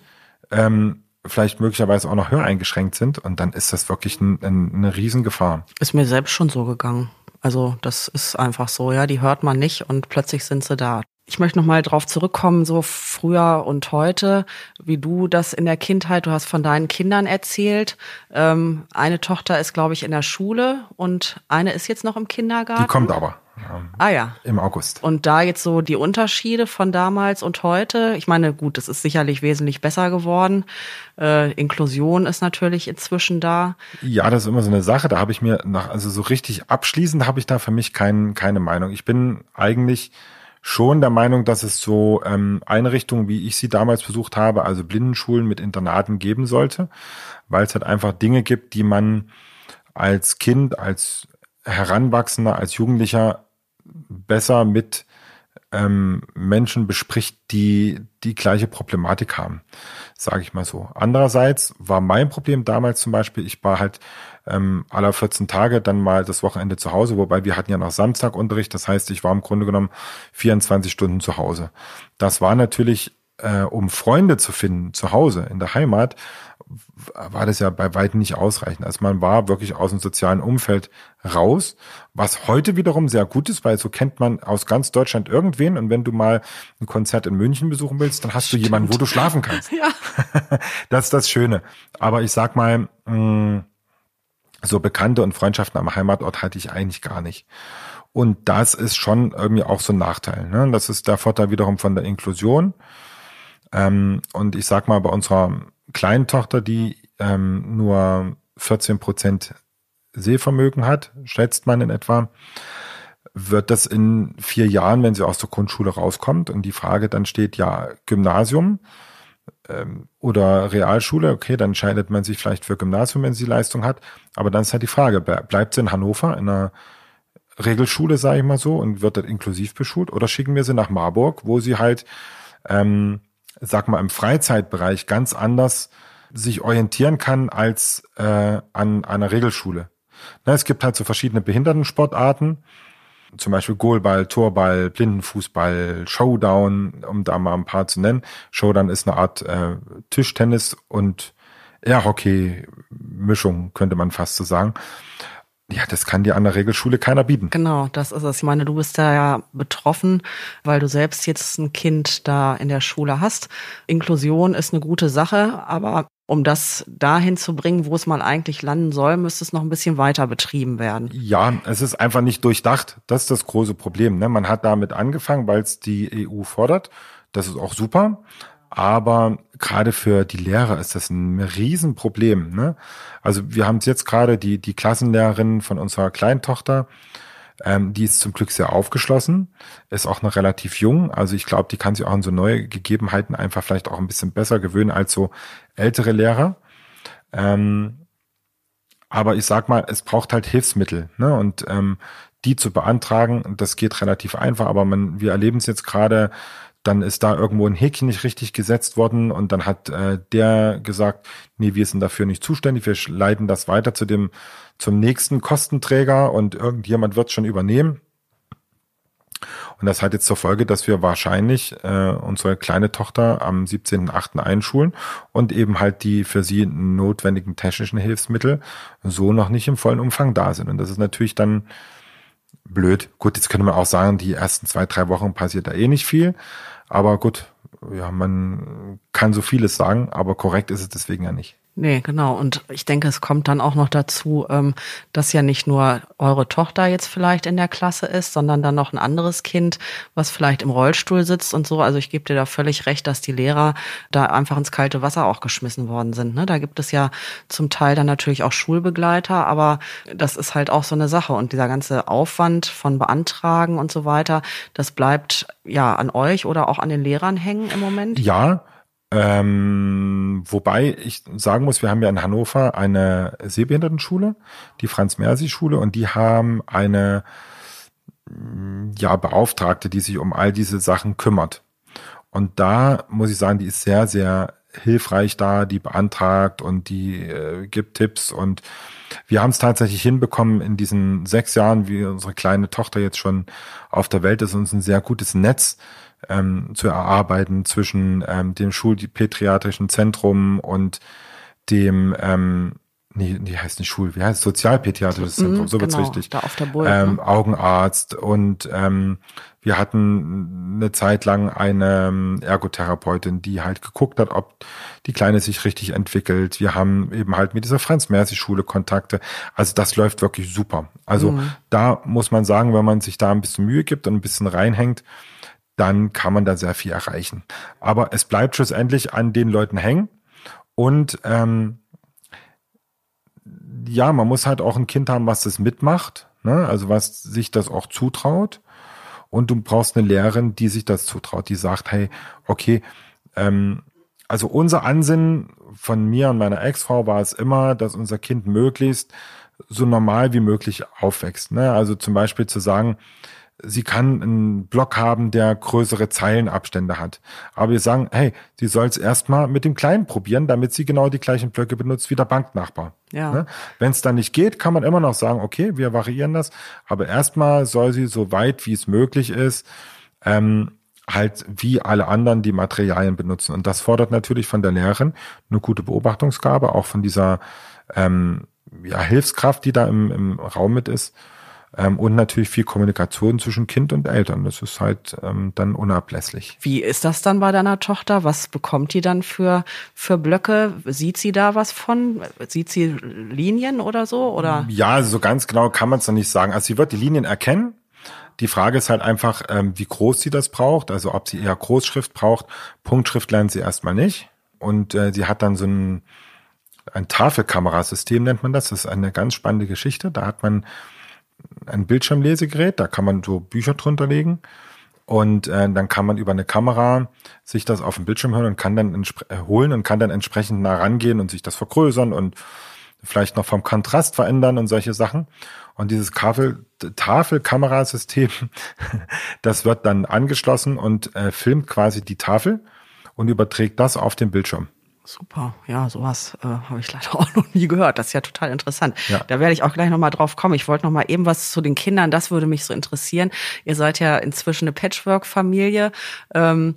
Speaker 3: ähm, vielleicht möglicherweise auch noch höreingeschränkt sind. Und dann ist das wirklich ein, ein, eine Riesengefahr.
Speaker 2: Ist mir selbst schon so gegangen. Also das ist einfach so, ja, die hört man nicht und plötzlich sind sie da. Ich möchte nochmal drauf zurückkommen, so früher und heute, wie du das in der Kindheit, du hast von deinen Kindern erzählt. Ähm, eine Tochter ist, glaube ich, in der Schule und eine ist jetzt noch im Kindergarten.
Speaker 3: Die kommt aber.
Speaker 2: Ähm, ah ja.
Speaker 3: Im August.
Speaker 2: Und da jetzt so die Unterschiede von damals und heute. Ich meine, gut, es ist sicherlich wesentlich besser geworden. Äh, Inklusion ist natürlich inzwischen da.
Speaker 3: Ja, das ist immer so eine Sache. Da habe ich mir nach, also so richtig abschließend habe ich da für mich kein, keine Meinung. Ich bin eigentlich schon der Meinung, dass es so ähm, Einrichtungen, wie ich sie damals besucht habe, also Blindenschulen mit Internaten geben sollte, weil es halt einfach Dinge gibt, die man als Kind, als Heranwachsender, als Jugendlicher besser mit ähm, Menschen bespricht, die die gleiche Problematik haben, sage ich mal so. Andererseits war mein Problem damals zum Beispiel, ich war halt ähm, aller 14 Tage dann mal das Wochenende zu Hause, wobei wir hatten ja noch Samstagunterricht, das heißt, ich war im Grunde genommen 24 Stunden zu Hause. Das war natürlich, äh, um Freunde zu finden zu Hause in der Heimat, war das ja bei weitem nicht ausreichend. Also man war wirklich aus dem sozialen Umfeld raus, was heute wiederum sehr gut ist, weil so kennt man aus ganz Deutschland irgendwen und wenn du mal ein Konzert in München besuchen willst, dann hast Stimmt. du jemanden, wo du schlafen kannst.
Speaker 2: Ja.
Speaker 3: Das ist das Schöne. Aber ich sag mal, mm, so Bekannte und Freundschaften am Heimatort hatte ich eigentlich gar nicht. Und das ist schon irgendwie auch so ein Nachteil. Ne? Das ist der Vorteil wiederum von der Inklusion. Ähm, und ich sag mal, bei unserer kleinen Tochter, die ähm, nur 14 Prozent Sehvermögen hat, schätzt man in etwa, wird das in vier Jahren, wenn sie aus der Grundschule rauskommt und die Frage dann steht, ja, Gymnasium ähm, oder Realschule, okay, dann entscheidet man sich vielleicht für Gymnasium, wenn sie Leistung hat, aber dann ist halt die Frage, bleibt sie in Hannover in einer Regelschule, sage ich mal so, und wird dort inklusiv beschult? Oder schicken wir sie nach Marburg, wo sie halt ähm, sag mal, im Freizeitbereich ganz anders sich orientieren kann als äh, an einer Regelschule. Na, es gibt halt so verschiedene Behindertensportarten, zum Beispiel Goalball, Torball, Blindenfußball, Showdown, um da mal ein paar zu nennen. Showdown ist eine Art äh, Tischtennis und Airhockey-Mischung, könnte man fast so sagen. Ja, das kann dir an der Regelschule keiner bieten.
Speaker 2: Genau, das ist es. Ich meine, du bist da ja betroffen, weil du selbst jetzt ein Kind da in der Schule hast. Inklusion ist eine gute Sache, aber um das dahin zu bringen, wo es mal eigentlich landen soll, müsste es noch ein bisschen weiter betrieben werden.
Speaker 3: Ja, es ist einfach nicht durchdacht. Das ist das große Problem. Ne? Man hat damit angefangen, weil es die EU fordert. Das ist auch super. Aber gerade für die Lehrer ist das ein Riesenproblem. Ne? Also wir haben es jetzt gerade, die, die Klassenlehrerin von unserer Kleintochter, ähm, die ist zum Glück sehr aufgeschlossen, ist auch noch relativ jung. Also ich glaube, die kann sich auch an so neue Gegebenheiten einfach vielleicht auch ein bisschen besser gewöhnen als so ältere Lehrer. Ähm, aber ich sag mal, es braucht halt Hilfsmittel. Ne? Und ähm, die zu beantragen, das geht relativ einfach, aber man, wir erleben es jetzt gerade, dann ist da irgendwo ein Häkchen nicht richtig gesetzt worden und dann hat äh, der gesagt, nee, wir sind dafür nicht zuständig, wir leiten das weiter zu dem zum nächsten Kostenträger und irgendjemand wird schon übernehmen. Und das hat jetzt zur Folge, dass wir wahrscheinlich äh, unsere kleine Tochter am 17.8. einschulen und eben halt die für sie notwendigen technischen Hilfsmittel so noch nicht im vollen Umfang da sind. Und das ist natürlich dann blöd. Gut, jetzt könnte man auch sagen, die ersten zwei, drei Wochen passiert da eh nicht viel. Aber gut, ja, man kann so vieles sagen, aber korrekt ist es deswegen ja nicht.
Speaker 2: Nee, genau. Und ich denke, es kommt dann auch noch dazu, ähm, dass ja nicht nur eure Tochter jetzt vielleicht in der Klasse ist, sondern dann noch ein anderes Kind, was vielleicht im Rollstuhl sitzt und so. Also ich gebe dir da völlig recht, dass die Lehrer da einfach ins kalte Wasser auch geschmissen worden sind. Ne? Da gibt es ja zum Teil dann natürlich auch Schulbegleiter, aber das ist halt auch so eine Sache. Und dieser ganze Aufwand von Beantragen und so weiter, das bleibt ja an euch oder auch an den Lehrern hängen im Moment?
Speaker 3: Ja, ähm, wobei ich sagen muss, wir haben ja in Hannover eine Sehbehindertenschule, die Franz-Mersi-Schule, und die haben eine ja, Beauftragte, die sich um all diese Sachen kümmert. Und da muss ich sagen, die ist sehr, sehr hilfreich da, die beantragt und die äh, gibt Tipps und wir haben es tatsächlich hinbekommen in diesen sechs Jahren, wie unsere kleine Tochter jetzt schon auf der Welt ist, uns ein sehr gutes Netz ähm, zu erarbeiten zwischen ähm, dem Schulpädiatrischen Zentrum und dem ähm, nee, die heißt nicht Schul, wie heißt es? Sozialpädiatrisches mhm, Zentrum, so wird's genau, richtig.
Speaker 2: Da auf der Burg,
Speaker 3: ähm, ne? Augenarzt und ähm, wir hatten eine Zeit lang eine ähm, Ergotherapeutin, die halt geguckt hat, ob die Kleine sich richtig entwickelt. Wir haben eben halt mit dieser Franz-Mersi-Schule Kontakte. Also das läuft wirklich super. Also mhm. da muss man sagen, wenn man sich da ein bisschen Mühe gibt und ein bisschen reinhängt, dann kann man da sehr viel erreichen. Aber es bleibt schlussendlich an den Leuten hängen und ähm, ja, man muss halt auch ein Kind haben, was das mitmacht, ne? also was sich das auch zutraut. Und du brauchst eine Lehrerin, die sich das zutraut, die sagt, hey, okay, ähm, also unser Ansinnen von mir und meiner Ex-Frau war es immer, dass unser Kind möglichst so normal wie möglich aufwächst. Ne? Also zum Beispiel zu sagen, sie kann einen Block haben, der größere Zeilenabstände hat. Aber wir sagen, hey, sie soll es erstmal mit dem Kleinen probieren, damit sie genau die gleichen Blöcke benutzt wie der Banknachbar.
Speaker 2: Ja. Ne?
Speaker 3: Wenn es dann nicht geht, kann man immer noch sagen, okay, wir variieren das. Aber erstmal soll sie so weit, wie es möglich ist, ähm, halt wie alle anderen die Materialien benutzen. Und das fordert natürlich von der Lehrerin eine gute Beobachtungsgabe, auch von dieser ähm, ja, Hilfskraft, die da im, im Raum mit ist. Ähm, und natürlich viel Kommunikation zwischen Kind und Eltern. Das ist halt ähm, dann unablässlich.
Speaker 2: Wie ist das dann bei deiner Tochter? Was bekommt die dann für, für Blöcke? Sieht sie da was von? Sieht sie Linien oder so? Oder?
Speaker 3: Ja, also so ganz genau kann man es noch nicht sagen. Also sie wird die Linien erkennen. Die Frage ist halt einfach, ähm, wie groß sie das braucht. Also ob sie eher Großschrift braucht. Punktschrift lernt sie erstmal nicht. Und äh, sie hat dann so ein, ein Tafelkamerasystem, nennt man das. Das ist eine ganz spannende Geschichte. Da hat man ein Bildschirmlesegerät, da kann man so Bücher drunter legen. Und äh, dann kann man über eine Kamera sich das auf dem Bildschirm hören und kann dann äh, holen und kann dann entsprechend nah rangehen und sich das vergrößern und vielleicht noch vom Kontrast verändern und solche Sachen. Und dieses Tafel, Tafelkamerasystem, das wird dann angeschlossen und äh, filmt quasi die Tafel und überträgt das auf den Bildschirm.
Speaker 2: Super, ja, sowas äh, habe ich leider auch noch nie gehört. Das ist ja total interessant. Ja. Da werde ich auch gleich nochmal drauf kommen. Ich wollte nochmal eben was zu den Kindern, das würde mich so interessieren. Ihr seid ja inzwischen eine Patchwork-Familie. Ähm,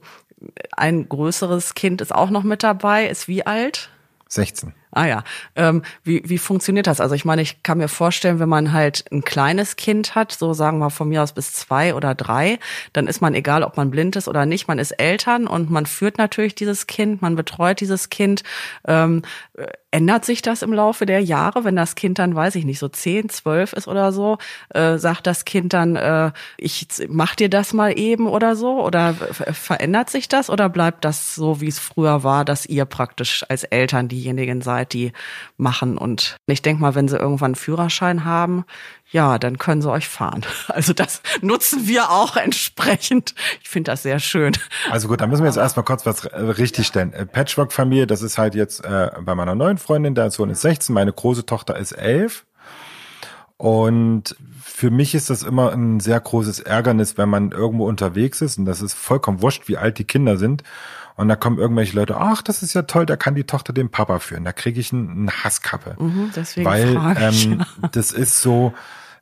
Speaker 2: ein größeres Kind ist auch noch mit dabei. Ist wie alt?
Speaker 3: 16.
Speaker 2: Ah ja, ähm, wie, wie funktioniert das? Also ich meine, ich kann mir vorstellen, wenn man halt ein kleines Kind hat, so sagen wir von mir aus bis zwei oder drei, dann ist man egal, ob man blind ist oder nicht, man ist Eltern und man führt natürlich dieses Kind, man betreut dieses Kind. Ähm, ändert sich das im Laufe der Jahre, wenn das Kind dann, weiß ich nicht, so zehn, zwölf ist oder so, äh, sagt das Kind dann, äh, ich mach dir das mal eben oder so? Oder verändert sich das oder bleibt das so, wie es früher war, dass ihr praktisch als Eltern diejenigen seid, die machen? Und ich denke mal, wenn sie irgendwann einen Führerschein haben, ja, dann können sie euch fahren. Also das nutzen wir auch entsprechend. Ich finde das sehr schön.
Speaker 3: Also gut, dann müssen wir jetzt erstmal kurz was äh, richtig stellen. Äh, Patchwork-Familie, das ist halt jetzt äh, bei meiner neuen Freundin, der Sohn ist 16, meine große Tochter ist 11. Und für mich ist das immer ein sehr großes Ärgernis, wenn man irgendwo unterwegs ist und das ist vollkommen wurscht, wie alt die Kinder sind. Und da kommen irgendwelche Leute, ach, das ist ja toll, da kann die Tochter den Papa führen. Da kriege ich eine Hasskappe.
Speaker 2: Mhm, deswegen
Speaker 3: weil ähm, das ist so,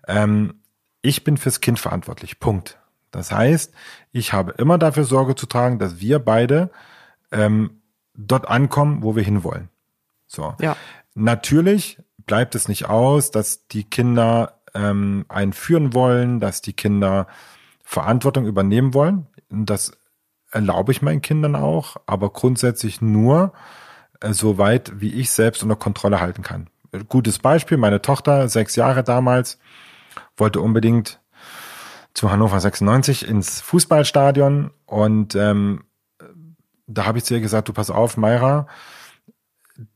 Speaker 3: ähm, ich bin fürs Kind verantwortlich. Punkt. Das heißt, ich habe immer dafür Sorge zu tragen, dass wir beide ähm, dort ankommen, wo wir hinwollen. So.
Speaker 2: Ja.
Speaker 3: Natürlich bleibt es nicht aus, dass die Kinder ähm, einen führen wollen, dass die Kinder Verantwortung übernehmen wollen. Das erlaube ich meinen Kindern auch, aber grundsätzlich nur äh, so weit, wie ich selbst unter Kontrolle halten kann. Gutes Beispiel, meine Tochter, sechs Jahre damals, wollte unbedingt zu Hannover 96 ins Fußballstadion und ähm, da habe ich zu ihr gesagt, du pass auf, Mayra,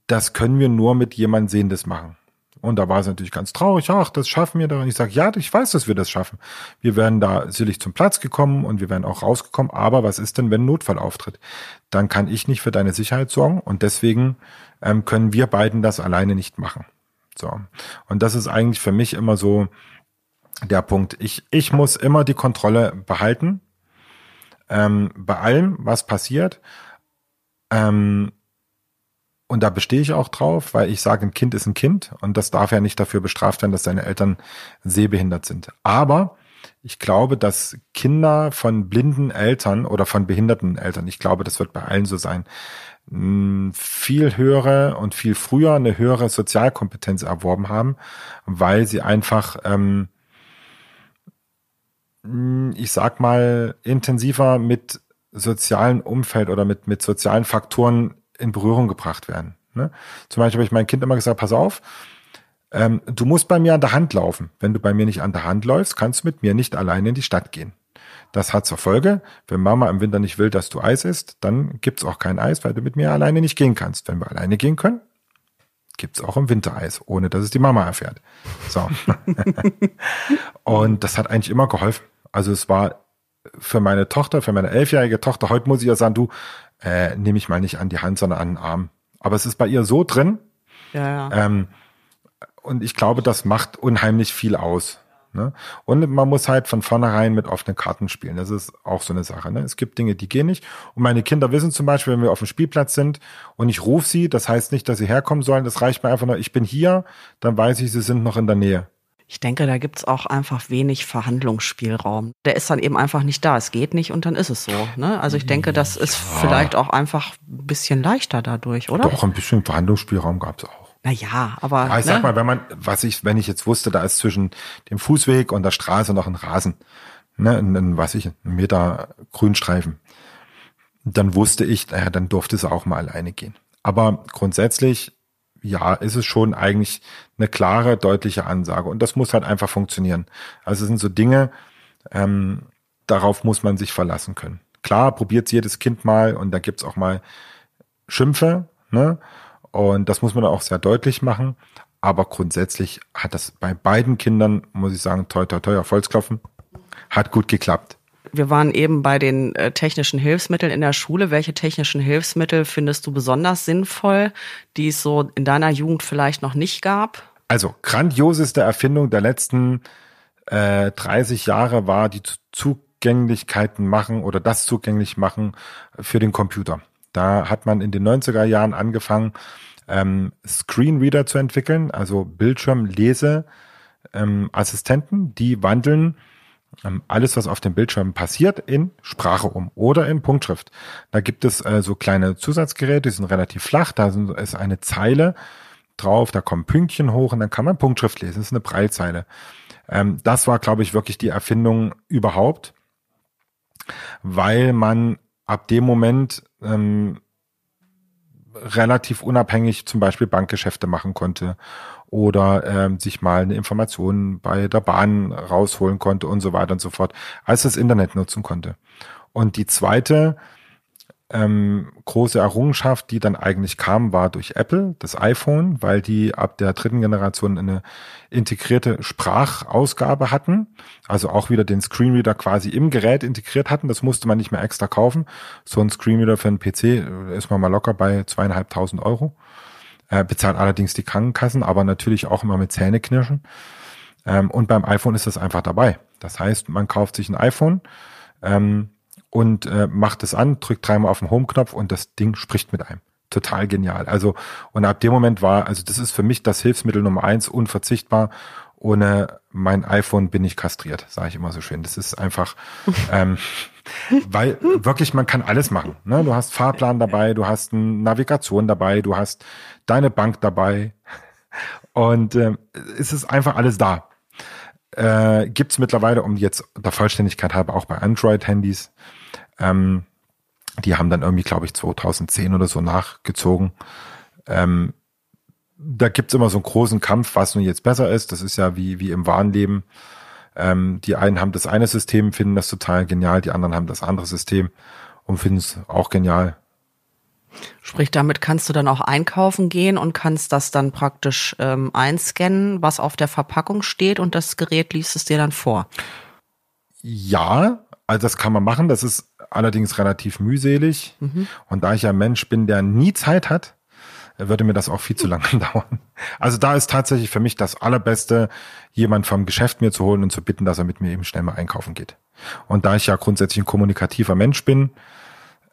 Speaker 3: das können wir nur mit jemand Sehendes machen. Und da war sie natürlich ganz traurig, ach, das schaffen wir doch. Und ich sage, ja, ich weiß, dass wir das schaffen. Wir werden da sicherlich zum Platz gekommen und wir werden auch rausgekommen. Aber was ist denn, wenn Notfall auftritt? Dann kann ich nicht für deine Sicherheit sorgen und deswegen ähm, können wir beiden das alleine nicht machen. So. Und das ist eigentlich für mich immer so, der Punkt. Ich, ich muss immer die Kontrolle behalten ähm, bei allem, was passiert. Ähm, und da bestehe ich auch drauf, weil ich sage, ein Kind ist ein Kind und das darf ja nicht dafür bestraft werden, dass seine Eltern sehbehindert sind. Aber ich glaube, dass Kinder von blinden Eltern oder von behinderten Eltern, ich glaube, das wird bei allen so sein, viel höhere und viel früher eine höhere Sozialkompetenz erworben haben, weil sie einfach ähm, hm, ich sag mal, intensiver mit sozialen Umfeld oder mit, mit sozialen Faktoren in Berührung gebracht werden. Ne? Zum Beispiel habe ich meinem Kind immer gesagt, pass auf, ähm, du musst bei mir an der Hand laufen. Wenn du bei mir nicht an der Hand läufst, kannst du mit mir nicht alleine in die Stadt gehen. Das hat zur Folge, wenn Mama im Winter nicht will, dass du Eis isst, dann gibt's auch kein Eis, weil du mit mir alleine nicht gehen kannst. Wenn wir alleine gehen können, gibt's auch im Winter Eis, ohne dass es die Mama erfährt. So. Und das hat eigentlich immer geholfen. Also es war für meine Tochter, für meine elfjährige Tochter, heute muss ich ja sagen, du, äh, nehme ich mal nicht an die Hand, sondern an den Arm. Aber es ist bei ihr so drin.
Speaker 2: Ja,
Speaker 3: ja. Ähm, und ich glaube, das macht unheimlich viel aus. Ne? Und man muss halt von vornherein mit offenen Karten spielen. Das ist auch so eine Sache. Ne? Es gibt Dinge, die gehen nicht. Und meine Kinder wissen zum Beispiel, wenn wir auf dem Spielplatz sind und ich rufe sie, das heißt nicht, dass sie herkommen sollen. Das reicht mir einfach nur, ich bin hier, dann weiß ich, sie sind noch in der Nähe.
Speaker 2: Ich denke, da gibt's auch einfach wenig Verhandlungsspielraum. Der ist dann eben einfach nicht da. Es geht nicht und dann ist es so. Ne? Also ich denke, das ist ja. vielleicht auch einfach ein bisschen leichter dadurch, oder?
Speaker 3: Doch, ein bisschen Verhandlungsspielraum gab's auch.
Speaker 2: Naja, aber.
Speaker 3: Ja, ich ne? sag mal, wenn man, was ich, wenn ich jetzt wusste, da ist zwischen dem Fußweg und der Straße noch ein Rasen, ne, ein, ein was ich, ein Meter Grünstreifen, dann wusste ich, naja, dann durfte es auch mal alleine gehen. Aber grundsätzlich, ja, ist es schon eigentlich eine klare, deutliche Ansage. Und das muss halt einfach funktionieren. Also es sind so Dinge, ähm, darauf muss man sich verlassen können. Klar, probiert jedes Kind mal und da gibt's auch mal Schimpfe, ne? Und das muss man auch sehr deutlich machen. Aber grundsätzlich hat das bei beiden Kindern, muss ich sagen, toi, toi, toi, auf hat gut geklappt.
Speaker 2: Wir waren eben bei den äh, technischen Hilfsmitteln in der Schule. Welche technischen Hilfsmittel findest du besonders sinnvoll, die es so in deiner Jugend vielleicht noch nicht gab?
Speaker 3: Also grandioseste Erfindung der letzten äh, 30 Jahre war die Zugänglichkeiten machen oder das zugänglich machen für den Computer. Da hat man in den 90er Jahren angefangen, ähm, Screenreader zu entwickeln, also Bildschirmlese ähm, die wandeln alles, was auf dem Bildschirm passiert, in Sprache um oder in Punktschrift. Da gibt es äh, so kleine Zusatzgeräte, die sind relativ flach, da ist eine Zeile drauf, da kommen Pünktchen hoch und dann kann man Punktschrift lesen. Das ist eine Breilzeile. Ähm, das war, glaube ich, wirklich die Erfindung überhaupt, weil man ab dem Moment ähm, relativ unabhängig zum Beispiel Bankgeschäfte machen konnte oder ähm, sich mal eine Information bei der Bahn rausholen konnte und so weiter und so fort, als das Internet nutzen konnte. Und die zweite ähm, große Errungenschaft, die dann eigentlich kam, war durch Apple, das iPhone, weil die ab der dritten Generation eine integrierte Sprachausgabe hatten, also auch wieder den Screenreader quasi im Gerät integriert hatten. Das musste man nicht mehr extra kaufen. So ein Screenreader für einen PC äh, ist man mal locker bei zweieinhalbtausend Euro. Äh, bezahlt allerdings die Krankenkassen, aber natürlich auch immer mit Zähneknirschen. Ähm, und beim iPhone ist das einfach dabei. Das heißt, man kauft sich ein iPhone, ähm, und äh, macht es an, drückt dreimal auf den Home-Knopf und das Ding spricht mit einem. Total genial. Also, und ab dem Moment war, also das ist für mich das Hilfsmittel Nummer eins, unverzichtbar. Ohne mein iPhone bin ich kastriert, sage ich immer so schön. Das ist einfach, ähm, weil wirklich man kann alles machen. Ne? Du hast Fahrplan dabei, du hast eine Navigation dabei, du hast deine Bank dabei und äh, es ist einfach alles da. Äh, Gibt es mittlerweile, um jetzt der Vollständigkeit halber, auch bei Android-Handys. Ähm, die haben dann irgendwie, glaube ich, 2010 oder so nachgezogen. Ähm, da gibt's immer so einen großen Kampf, was nun jetzt besser ist. Das ist ja wie, wie im wahren Leben. Ähm, die einen haben das eine System, finden das total genial, die anderen haben das andere System und finden es auch genial.
Speaker 2: Sprich, damit kannst du dann auch einkaufen gehen und kannst das dann praktisch ähm, einscannen, was auf der Verpackung steht und das Gerät liest es dir dann vor.
Speaker 3: Ja, also das kann man machen. Das ist allerdings relativ mühselig. Mhm. Und da ich ja ein Mensch bin, der nie Zeit hat, würde mir das auch viel zu lange dauern. Also da ist tatsächlich für mich das Allerbeste, jemand vom Geschäft mir zu holen und zu bitten, dass er mit mir eben schnell mal einkaufen geht. Und da ich ja grundsätzlich ein kommunikativer Mensch bin,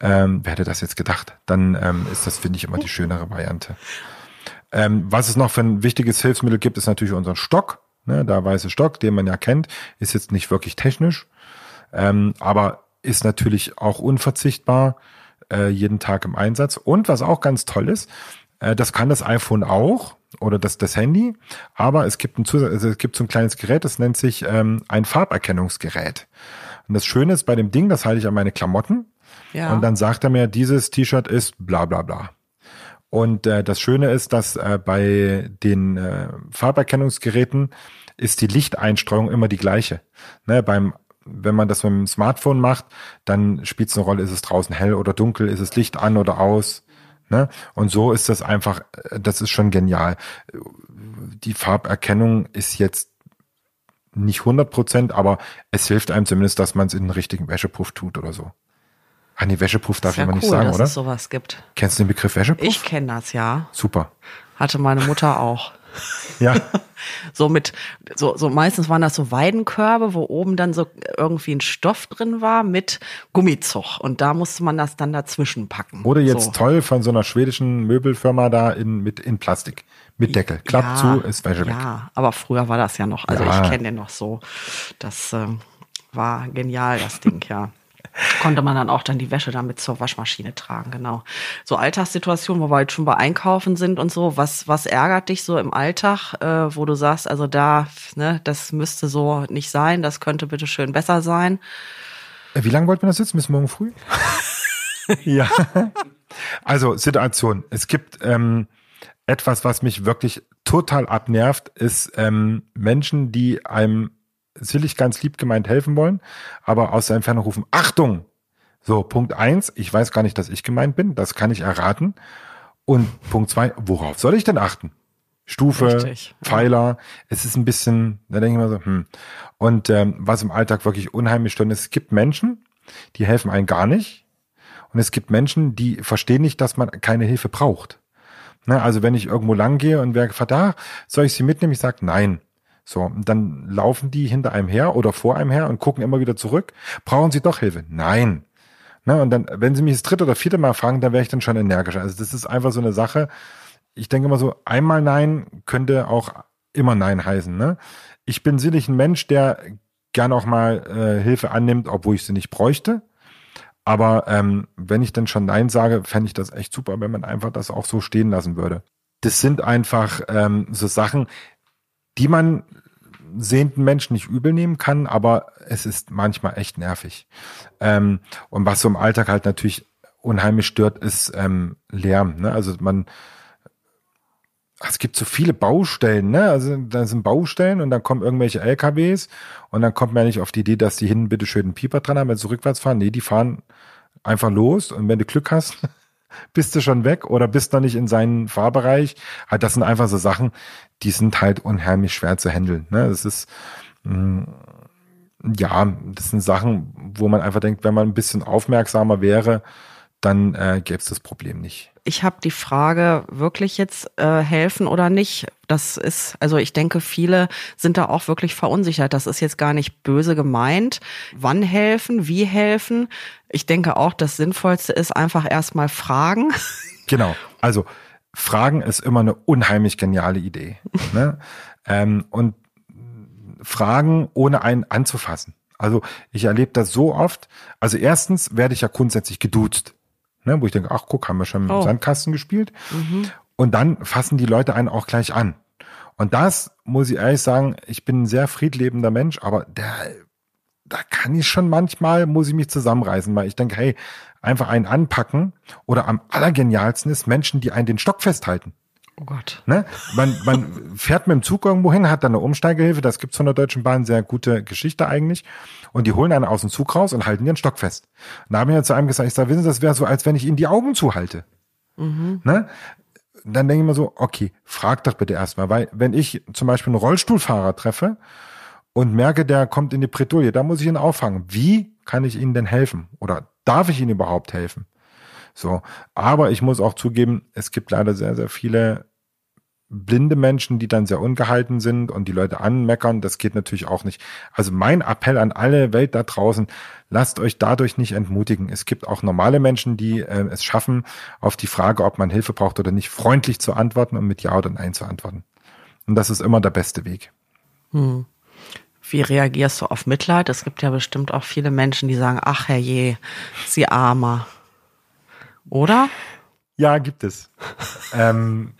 Speaker 3: ähm, wer hätte das jetzt gedacht, dann ähm, ist das, finde ich, immer die schönere Variante. Ähm, was es noch für ein wichtiges Hilfsmittel gibt, ist natürlich unseren Stock. Ne, der weiße Stock, den man ja kennt, ist jetzt nicht wirklich technisch, ähm, aber ist natürlich auch unverzichtbar, äh, jeden Tag im Einsatz. Und was auch ganz toll ist, äh, das kann das iPhone auch oder das, das Handy, aber es gibt, ein Zusatz, also es gibt so ein kleines Gerät, das nennt sich ähm, ein Farberkennungsgerät. Und das Schöne ist bei dem Ding, das halte ich an meine Klamotten ja. und dann sagt er mir, dieses T-Shirt ist bla bla bla. Und äh, das Schöne ist, dass äh, bei den äh, Farberkennungsgeräten ist die Lichteinstreuung immer die gleiche. Ne, beim wenn man das mit dem Smartphone macht, dann spielt es eine Rolle, ist es draußen hell oder dunkel, ist es Licht an oder aus. Ne? Und so ist das einfach, das ist schon genial. Die Farberkennung ist jetzt nicht 100 Prozent, aber es hilft einem zumindest, dass man es in den richtigen Wäschepuff tut oder so. Ah, nee, Wäschepuff darf ich immer cool, nicht sagen,
Speaker 2: dass
Speaker 3: oder?
Speaker 2: Es sowas gibt.
Speaker 3: Kennst du den Begriff Wäschepuff?
Speaker 2: Ich kenne das, ja.
Speaker 3: Super.
Speaker 2: Hatte meine Mutter auch.
Speaker 3: Ja.
Speaker 2: so mit, so, so meistens waren das so Weidenkörbe, wo oben dann so irgendwie ein Stoff drin war mit Gummizug. Und da musste man das dann dazwischen packen.
Speaker 3: Oder jetzt
Speaker 2: so.
Speaker 3: toll von so einer schwedischen Möbelfirma da in, mit, in Plastik. Mit Deckel. Klappt
Speaker 2: Ja,
Speaker 3: zu, ist Wäsche weg.
Speaker 2: Ja, aber früher war das ja noch. Also
Speaker 3: Ja.
Speaker 2: ich kenne den noch so. Das ähm, war genial, das Ding, ja. Konnte man dann auch dann die Wäsche damit zur Waschmaschine tragen, genau. So Alltagssituationen, wo wir jetzt schon bei Einkaufen sind und so, was, was ärgert dich so im Alltag, äh, wo du sagst, also da, ne, das müsste so nicht sein, das könnte bitte schön besser sein.
Speaker 3: Äh, Wie lange wollten wir das jetzt? Bis morgen früh? ja. Also Situation. Es gibt ähm, etwas, was mich wirklich total abnervt, ist ähm, Menschen, die einem sicherlich ganz lieb gemeint helfen wollen, aber aus der Entfernung rufen, Achtung! So, Punkt eins, ich weiß gar nicht, dass ich gemeint bin, das kann ich erraten. Und Punkt zwei, worauf soll ich denn achten? Stufe,
Speaker 2: Richtig.
Speaker 3: Pfeiler, es ist ein bisschen, da denke ich mir so, hm. Und ähm, was im Alltag wirklich unheimlich stört, ist, es gibt Menschen, die helfen einem gar nicht. Und es gibt Menschen, die verstehen nicht, dass man keine Hilfe braucht. Ne, also wenn ich irgendwo lang gehe und wer gefragt, ah, soll ich sie mitnehmen? Ich sage nein. So, und dann laufen die hinter einem her oder vor einem her und gucken immer wieder zurück. Brauchen sie doch Hilfe? Nein. Ne, und dann, wenn sie mich das dritte oder vierte Mal fragen, dann wäre ich dann schon energischer. Also das ist einfach so eine Sache. Ich denke immer so, einmal Nein könnte auch immer Nein heißen. Ne? Ich bin sicherlich ein Mensch, der gern auch mal äh, Hilfe annimmt, obwohl ich sie nicht bräuchte. Aber ähm, wenn ich dann schon Nein sage, fände ich das echt super, wenn man einfach das auch so stehen lassen würde. Das sind einfach ähm, so Sachen, die man sehenden Menschen nicht übel nehmen kann, aber es ist manchmal echt nervig. Ähm, und was so im Alltag halt natürlich unheimlich stört, ist ähm, Lärm. Ne? Also man, es gibt so viele Baustellen, ne? Also da sind Baustellen und dann kommen irgendwelche LKWs und dann kommt man ja nicht auf die Idee, dass die hinten bitte schön einen Pieper dran haben, wenn sie rückwärts fahren. Nee, die fahren einfach los und wenn du Glück hast, bist du schon weg oder bist noch nicht in seinen Fahrbereich. Halt, das sind einfach so Sachen, die sind halt unheimlich schwer zu handeln. Ne? Das ist mh, ja, das sind Sachen, wo man einfach denkt, wenn man ein bisschen aufmerksamer wäre, dann äh, gäbe es das Problem nicht.
Speaker 2: Ich habe die Frage, wirklich jetzt äh, helfen oder nicht? Das ist, also ich denke, viele sind da auch wirklich verunsichert. Das ist jetzt gar nicht böse gemeint. Wann helfen, wie helfen? Ich denke auch, das Sinnvollste ist einfach erstmal fragen.
Speaker 3: Genau. Also Fragen ist immer eine unheimlich geniale Idee. ne? ähm, und Fragen ohne einen anzufassen. Also ich erlebe das so oft. Also erstens werde ich ja grundsätzlich geduzt. Ne, wo ich denke, ach guck, haben wir schon im
Speaker 2: Oh.
Speaker 3: Sandkasten gespielt. Und dann fassen die Leute einen auch gleich an. Und das muss ich ehrlich sagen, ich bin ein sehr friedlebender Mensch, aber der, da kann ich schon manchmal, muss ich mich zusammenreißen, weil ich denke, hey, einfach einen anpacken oder am allergenialsten ist Menschen, die einen den Stock festhalten.
Speaker 2: Oh Gott.
Speaker 3: Ne? Man, man fährt mit dem Zug irgendwo hin, hat dann eine Umsteigehilfe, das gibt's von der Deutschen Bahn, sehr gute Geschichte eigentlich. Und die holen einen aus dem Zug raus und halten den Stock fest. Und da haben wir ja zu einem gesagt, ich sage, wissen Sie, das wäre so, als wenn ich Ihnen die Augen zuhalte. Ne? Dann denke ich mir so, okay, frag doch bitte erstmal, weil wenn ich zum Beispiel einen Rollstuhlfahrer treffe und merke, der kommt in die Bredouille, da muss ich ihn auffangen. Wie kann ich Ihnen denn helfen? Oder darf ich Ihnen überhaupt helfen? So, aber ich muss auch zugeben, es gibt leider sehr, sehr viele blinde Menschen, die dann sehr ungehalten sind und die Leute anmeckern. Das geht natürlich auch nicht. Also mein Appell an alle Welt da draußen, lasst euch dadurch nicht entmutigen. Es gibt auch normale Menschen, die äh, es schaffen, auf die Frage, ob man Hilfe braucht oder nicht, freundlich zu antworten und mit Ja oder Nein zu antworten. Und das ist immer der beste Weg.
Speaker 2: Wie reagierst du auf Mitleid? Es gibt ja bestimmt auch viele Menschen, die sagen, ach herrje, sie armer. Oder?
Speaker 3: Ja, gibt es. ähm,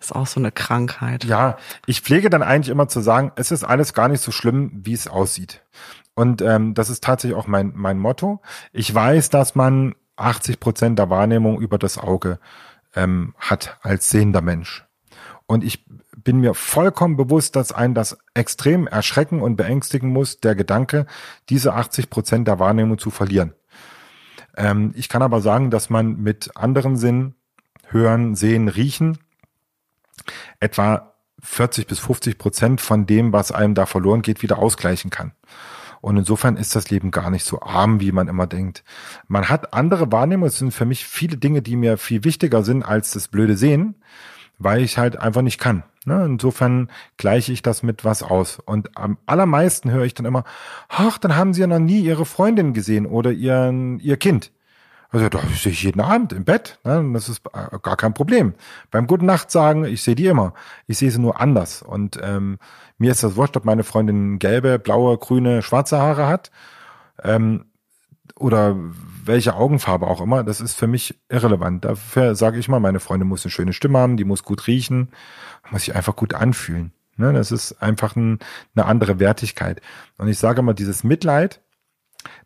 Speaker 2: Ist auch so eine Krankheit.
Speaker 3: Ja, ich pflege dann eigentlich immer zu sagen, es ist alles gar nicht so schlimm, wie es aussieht. Und ähm, das ist tatsächlich auch mein, mein Motto. Ich weiß, dass man 80 Prozent der Wahrnehmung über das Auge ähm, hat als sehender Mensch. Und ich bin mir vollkommen bewusst, dass einen das extrem erschrecken und beängstigen muss, der Gedanke, diese 80 Prozent der Wahrnehmung zu verlieren. Ähm, ich kann aber sagen, dass man mit anderen Sinnen, hören, sehen, riechen, etwa 40 bis 50 Prozent von dem, was einem da verloren geht, wieder ausgleichen kann. Und insofern ist das Leben gar nicht so arm, wie man immer denkt. Man hat andere Wahrnehmungen. Es sind für mich viele Dinge, die mir viel wichtiger sind als das blöde Sehen, weil ich halt einfach nicht kann. Ne? Insofern gleiche ich das mit was aus. Und am allermeisten höre ich dann immer, ach, dann haben sie ja noch nie ihre Freundin gesehen oder ihren, ihr Kind. Also da sehe ich jeden Abend im Bett. Ne? Das ist äh, gar kein Problem. Beim Guten Nacht sagen, ich sehe die immer. Ich sehe sie nur anders. Und ähm, mir ist das wurscht, ob meine Freundin gelbe, blaue, grüne, schwarze Haare hat. Ähm, oder welche Augenfarbe auch immer, das ist für mich irrelevant. Dafür sage ich mal, meine Freundin muss eine schöne Stimme haben, die muss gut riechen, muss sich einfach gut anfühlen. Ne? Das ist einfach ein, eine andere Wertigkeit. Und ich sage immer, dieses Mitleid,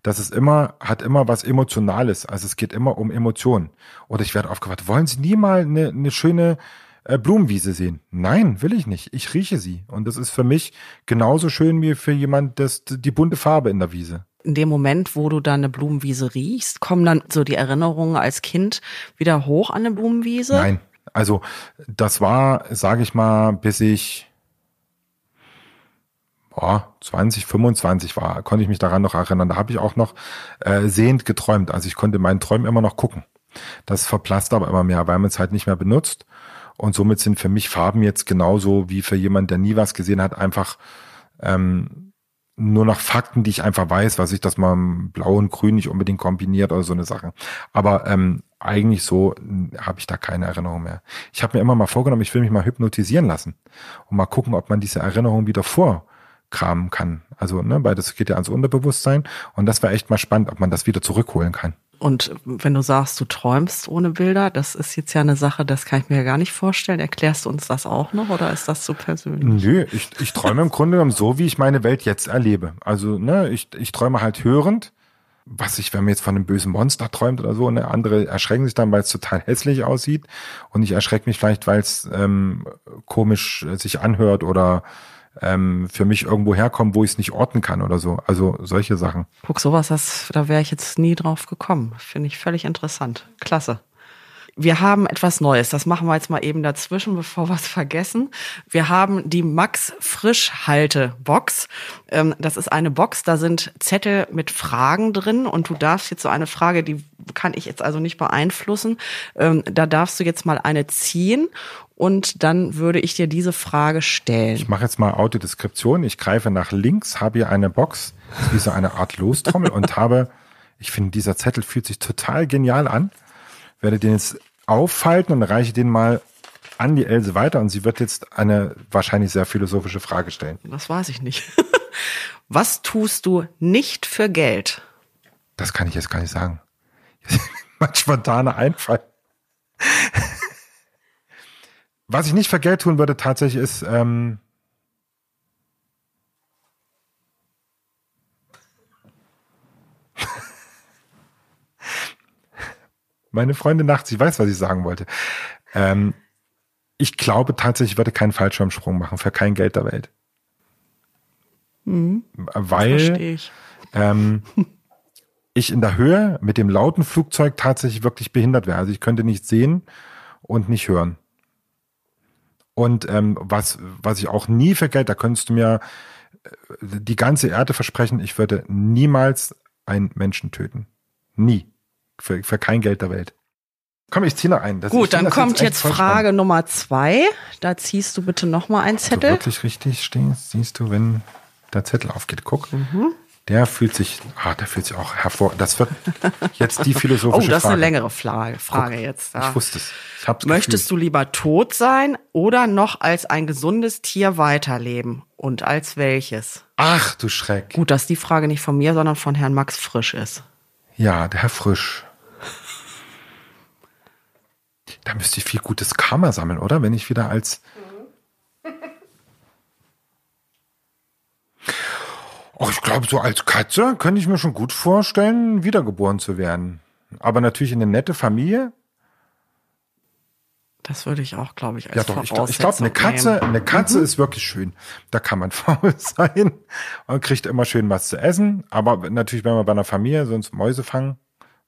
Speaker 3: das ist immer, hat immer was Emotionales. Also es geht immer um Emotionen. Oder ich werde aufgewacht, wollen Sie nie mal eine, eine schöne äh, Blumenwiese sehen? Nein, will ich nicht. Ich rieche sie. Und das ist für mich genauso schön wie für jemand das, die bunte Farbe in der Wiese.
Speaker 2: In dem Moment, wo du da eine Blumenwiese riechst, kommen dann so die Erinnerungen als Kind wieder hoch an eine Blumenwiese?
Speaker 3: Nein. Also das war, sage ich mal, bis ich boah, 20, 25 war, konnte ich mich daran noch erinnern. Da habe ich auch noch äh, sehend geträumt. Also ich konnte meinen Träumen immer noch gucken. Das verblasst aber immer mehr, weil man es halt nicht mehr benutzt. Und somit sind für mich Farben jetzt genauso wie für jemand, der nie was gesehen hat, einfach ähm, nur noch Fakten, die ich einfach weiß, was ich das mal blau und grün nicht unbedingt kombiniert oder so eine Sache. Aber ähm, eigentlich so habe ich da keine Erinnerung mehr. Ich habe mir immer mal vorgenommen, ich will mich mal hypnotisieren lassen und mal gucken, ob man diese Erinnerung wieder vor kramen kann. Also, ne, weil das geht ja ans Unterbewusstsein und das wäre echt mal spannend, ob man das wieder zurückholen kann.
Speaker 2: Und wenn du sagst, du träumst ohne Bilder, das ist jetzt ja eine Sache, das kann ich mir ja gar nicht vorstellen. Erklärst du uns das auch noch oder ist das so persönlich?
Speaker 3: Nö, ich, ich träume im Grunde genommen so, wie ich meine Welt jetzt erlebe. Also, ne, ich, ich träume halt hörend. Was ich, wenn man jetzt von einem bösen Monster träumt oder so, ne, andere erschrecken sich dann, weil es total hässlich aussieht. Und ich erschrecke mich vielleicht, weil es ähm, komisch sich anhört oder ähm, für mich irgendwo herkommen, wo ich es nicht orten kann oder so. Also solche Sachen.
Speaker 2: Guck, sowas, das, da wäre ich jetzt nie drauf gekommen. Finde ich völlig interessant. Klasse. Wir haben etwas Neues. Das machen wir jetzt mal eben dazwischen, bevor wir es vergessen. Wir haben die Max Frischhalte Box. Ähm, das ist eine Box, da sind Zettel mit Fragen drin und du darfst jetzt so eine Frage, die kann ich jetzt also nicht beeinflussen. Ähm, da darfst du jetzt mal eine ziehen und dann würde ich dir diese Frage stellen.
Speaker 3: Ich mache jetzt mal Autodeskription. Ich greife nach links, habe hier eine Box, wie so eine Art Lostrommel und habe, ich finde, dieser Zettel fühlt sich total genial an werde den jetzt auffalten und reiche den mal an die Else weiter und sie wird jetzt eine wahrscheinlich sehr philosophische Frage stellen.
Speaker 2: Das weiß ich nicht. Was tust du nicht für Geld?
Speaker 3: Das kann ich jetzt gar nicht sagen. Mein spontaner Einfall. Was ich nicht für Geld tun würde tatsächlich ist, ähm, Meine Freundin nachts, sie weiß, was ich sagen wollte. Ähm, ich glaube tatsächlich, ich würde keinen Fallschirmsprung machen für kein Geld der Welt.
Speaker 2: Mhm.
Speaker 3: Weil ich. Ähm, ich in der Höhe mit dem lauten Flugzeug tatsächlich wirklich behindert wäre. Also ich könnte nicht sehen und nicht hören. Und ähm, was, was ich auch nie für Geld, da könntest du mir äh, die ganze Erde versprechen, ich würde niemals einen Menschen töten. Nie. Für, für kein Geld der Welt. Komm, ich ziehe noch einen.
Speaker 2: Das Gut, dann kommt jetzt, jetzt Frage. Nummer zwei. Da ziehst du bitte noch mal einen Zettel.
Speaker 3: Du wirklich richtig stehst, siehst du, wenn der Zettel aufgeht. Guck. Mhm. Der fühlt sich, ah, der fühlt sich auch hervor. Das wird jetzt die philosophische Frage. Oh,
Speaker 2: das
Speaker 3: ist
Speaker 2: eine längere Frage, Frage Guck, jetzt.
Speaker 3: Ja. Ich wusste es. Ich hab's
Speaker 2: Möchtest
Speaker 3: gefühlt.
Speaker 2: du lieber tot sein oder noch als ein gesundes Tier weiterleben? Und als welches?
Speaker 3: Ach, du Schreck.
Speaker 2: Gut, dass die Frage nicht von mir, sondern von Herrn Max Frisch ist.
Speaker 3: Ja, der Herr Frisch. Da müsste ich viel gutes Karma sammeln, oder? Wenn ich wieder als. Oh, ich glaube, so als Katze könnte ich mir schon gut vorstellen, wiedergeboren zu werden. Aber natürlich in eine nette Familie.
Speaker 2: Das würde ich auch, glaube ich, als
Speaker 3: Ja, doch, ich glaube, glaub, eine Katze, eine Katze mhm. ist wirklich schön. Da kann man faul sein und kriegt immer schön was zu essen. Aber natürlich, wenn man bei einer Familie sonst Mäuse fangen,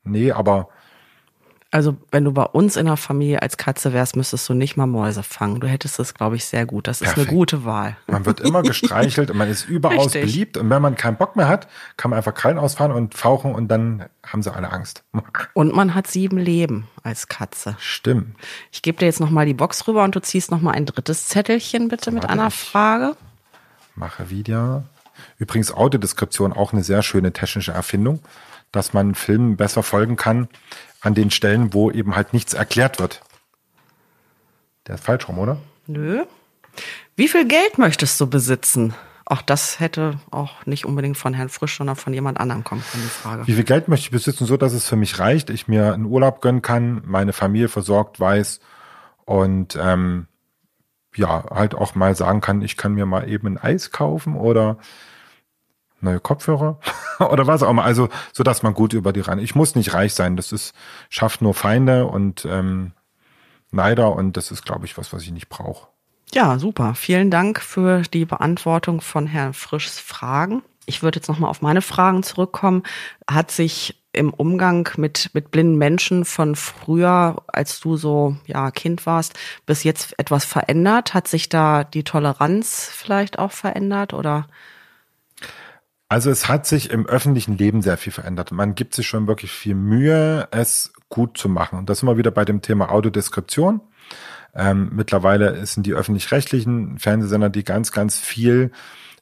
Speaker 3: nee, aber
Speaker 2: Also wenn du bei uns in der Familie als Katze wärst, müsstest du nicht mal Mäuse fangen. Du hättest es, glaube ich, sehr gut. Das Perfekt. ist eine gute Wahl.
Speaker 3: Man wird immer gestreichelt und man ist überaus Richtig. beliebt. Und wenn man keinen Bock mehr hat, kann man einfach Krallen ausfahren und fauchen und dann haben sie alle Angst.
Speaker 2: Und man hat sieben Leben als Katze.
Speaker 3: Stimmt.
Speaker 2: Ich gebe dir jetzt nochmal die Box rüber und du ziehst nochmal ein drittes Zettelchen bitte mit einer Frage.
Speaker 3: Mache wieder. Übrigens Autodeskription auch eine sehr schöne technische Erfindung, dass man Filmen besser folgen kann an den Stellen, wo eben halt nichts erklärt wird. Der ist falsch rum, oder?
Speaker 2: Nö. Wie viel Geld möchtest du besitzen? Auch das hätte auch nicht unbedingt von Herrn Frisch, sondern von jemand anderem kommen können, die Frage.
Speaker 3: Wie viel Geld möchte ich besitzen, so dass es für mich reicht, ich mir einen Urlaub gönnen kann, meine Familie versorgt weiß und ähm, ja, halt auch mal sagen kann, ich kann mir mal eben ein Eis kaufen oder neue Kopfhörer oder was auch immer. Also, so dass man gut über die ran. Ich muss nicht reich sein. Das ist, schafft nur Feinde und ähm, Neider und das ist, glaube ich, was, was ich nicht brauche.
Speaker 2: Ja, super. Vielen Dank für die Beantwortung von Herrn Frischs Fragen. Ich würde jetzt nochmal auf meine Fragen zurückkommen. Hat sich im Umgang mit, mit blinden Menschen von früher, als du so ja, Kind warst, bis jetzt etwas verändert? Hat sich da die Toleranz vielleicht auch verändert oder?
Speaker 3: Also es hat sich im öffentlichen Leben sehr viel verändert. Man gibt sich schon wirklich viel Mühe, es gut zu machen. Und das wir wieder bei dem Thema Autodeskription. Ähm, mittlerweile sind die öffentlich-rechtlichen Fernsehsender, die ganz, ganz viel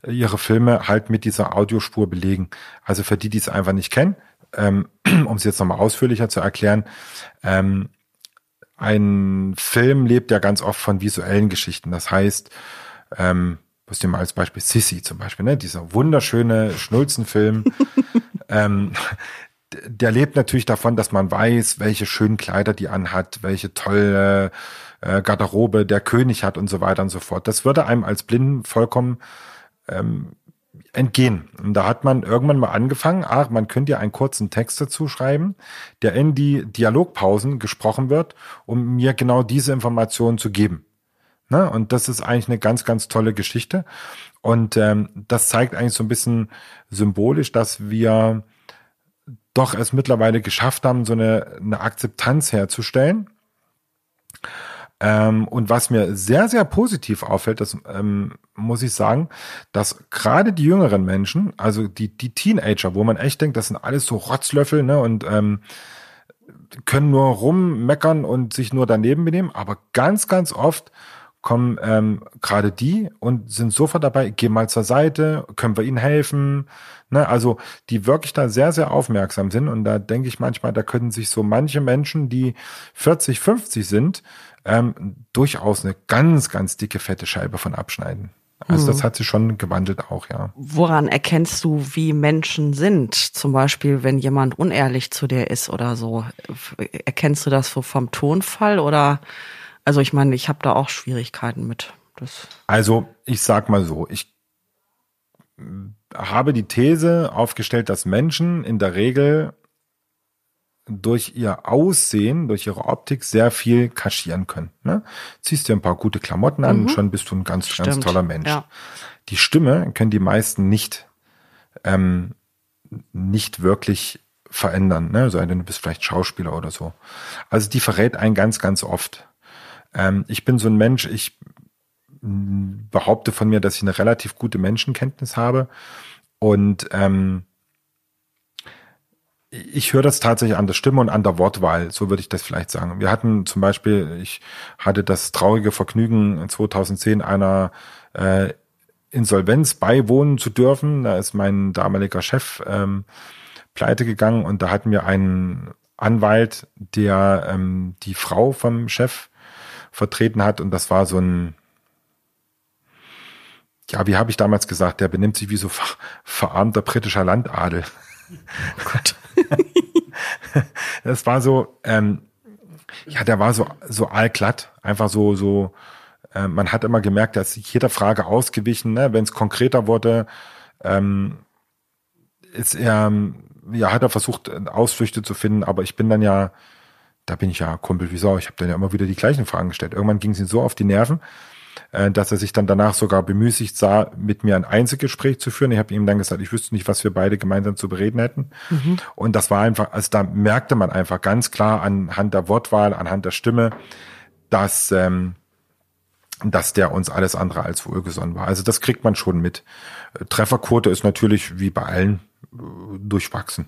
Speaker 3: ihre Filme halt mit dieser Audiospur belegen. Also für die, die es einfach nicht kennen, ähm, um es jetzt nochmal ausführlicher zu erklären, ähm, ein Film lebt ja ganz oft von visuellen Geschichten. Das heißt, ähm, was nehmen wir als Beispiel Sissy zum Beispiel, ne? Dieser wunderschöne Schnulzenfilm. ähm, der lebt natürlich davon, dass man weiß, welche schönen Kleider die anhat, welche tolle äh, Garderobe der König hat und so weiter und so fort. Das würde einem als Blinden vollkommen ähm, entgehen. Und da hat man irgendwann mal angefangen, ach, man könnte ja einen kurzen Text dazu schreiben, der in die Dialogpausen gesprochen wird, um mir genau diese Informationen zu geben. Ne? Und das ist eigentlich eine ganz, ganz tolle Geschichte. Und ähm, das zeigt eigentlich so ein bisschen symbolisch, dass wir doch es mittlerweile geschafft haben, so eine, eine Akzeptanz herzustellen. Ähm, und was mir sehr, sehr positiv auffällt, das ähm, muss ich sagen, dass gerade die jüngeren Menschen, also die, die Teenager, wo man echt denkt, das sind alles so Rotzlöffel, ne, und ähm, können nur rummeckern und sich nur daneben benehmen, aber ganz, ganz oft kommen ähm, gerade die und sind sofort dabei, geh mal zur Seite, können wir ihnen helfen. Ne? Also die wirklich da sehr, sehr aufmerksam sind. Und da denke ich manchmal, da können sich so manche Menschen, die 40, 50 sind, ähm, durchaus eine ganz, ganz dicke, fette Scheibe von abschneiden. Also das mhm. hat sich schon gewandelt auch, ja.
Speaker 2: Woran erkennst du, wie Menschen sind? Zum Beispiel, wenn jemand unehrlich zu dir ist oder so. Erkennst du das so vom Tonfall oder also ich meine, ich habe da auch Schwierigkeiten mit. Das
Speaker 3: also ich sag mal so, ich habe die These aufgestellt, dass Menschen in der Regel durch ihr Aussehen, durch ihre Optik sehr viel kaschieren können. Ne? Ziehst dir ein paar gute Klamotten an mhm. und schon bist du ein ganz, Stimmt. ganz toller Mensch. Ja. Die Stimme können die meisten nicht, ähm, nicht wirklich verändern, ne? sei denn du bist vielleicht Schauspieler oder so. Also die verrät einen ganz, ganz oft. Ähm, ich bin so ein Mensch, ich behaupte von mir, dass ich eine relativ gute Menschenkenntnis habe. Und ähm, ich höre das tatsächlich an der Stimme und an der Wortwahl, so würde ich das vielleicht sagen. Wir hatten zum Beispiel, ich hatte das traurige Vergnügen, 2010 einer äh, Insolvenz beiwohnen zu dürfen. Da ist mein damaliger Chef ähm, pleite gegangen und da hatten wir einen Anwalt, der ähm, die Frau vom Chef vertreten hat. Und das war so ein, ja, wie habe ich damals gesagt, der benimmt sich wie so ver verarmter britischer Landadel. Oh Gott. das war so, ähm, ja, der war so, so allglatt, einfach so, so, äh, man hat immer gemerkt, dass jeder Frage ausgewichen, ne? wenn es konkreter wurde, ähm, ist er, ja, hat er versucht, Ausflüchte zu finden, aber ich bin dann ja da bin ich ja Kumpel wie Sau. Ich habe dann ja immer wieder die gleichen Fragen gestellt. Irgendwann ging es ihm so auf die Nerven, äh, dass er sich dann danach sogar bemüßigt sah, mit mir ein Einzelgespräch zu führen. Ich habe ihm dann gesagt, ich wüsste nicht, was wir beide gemeinsam zu bereden hätten. Mhm. Und das war einfach, also da merkte man einfach ganz klar anhand der Wortwahl, anhand der Stimme, dass ähm, dass der uns alles andere als wohlgesonnen war. Also das kriegt man schon mit. Trefferquote ist natürlich wie bei allen äh, durchwachsen.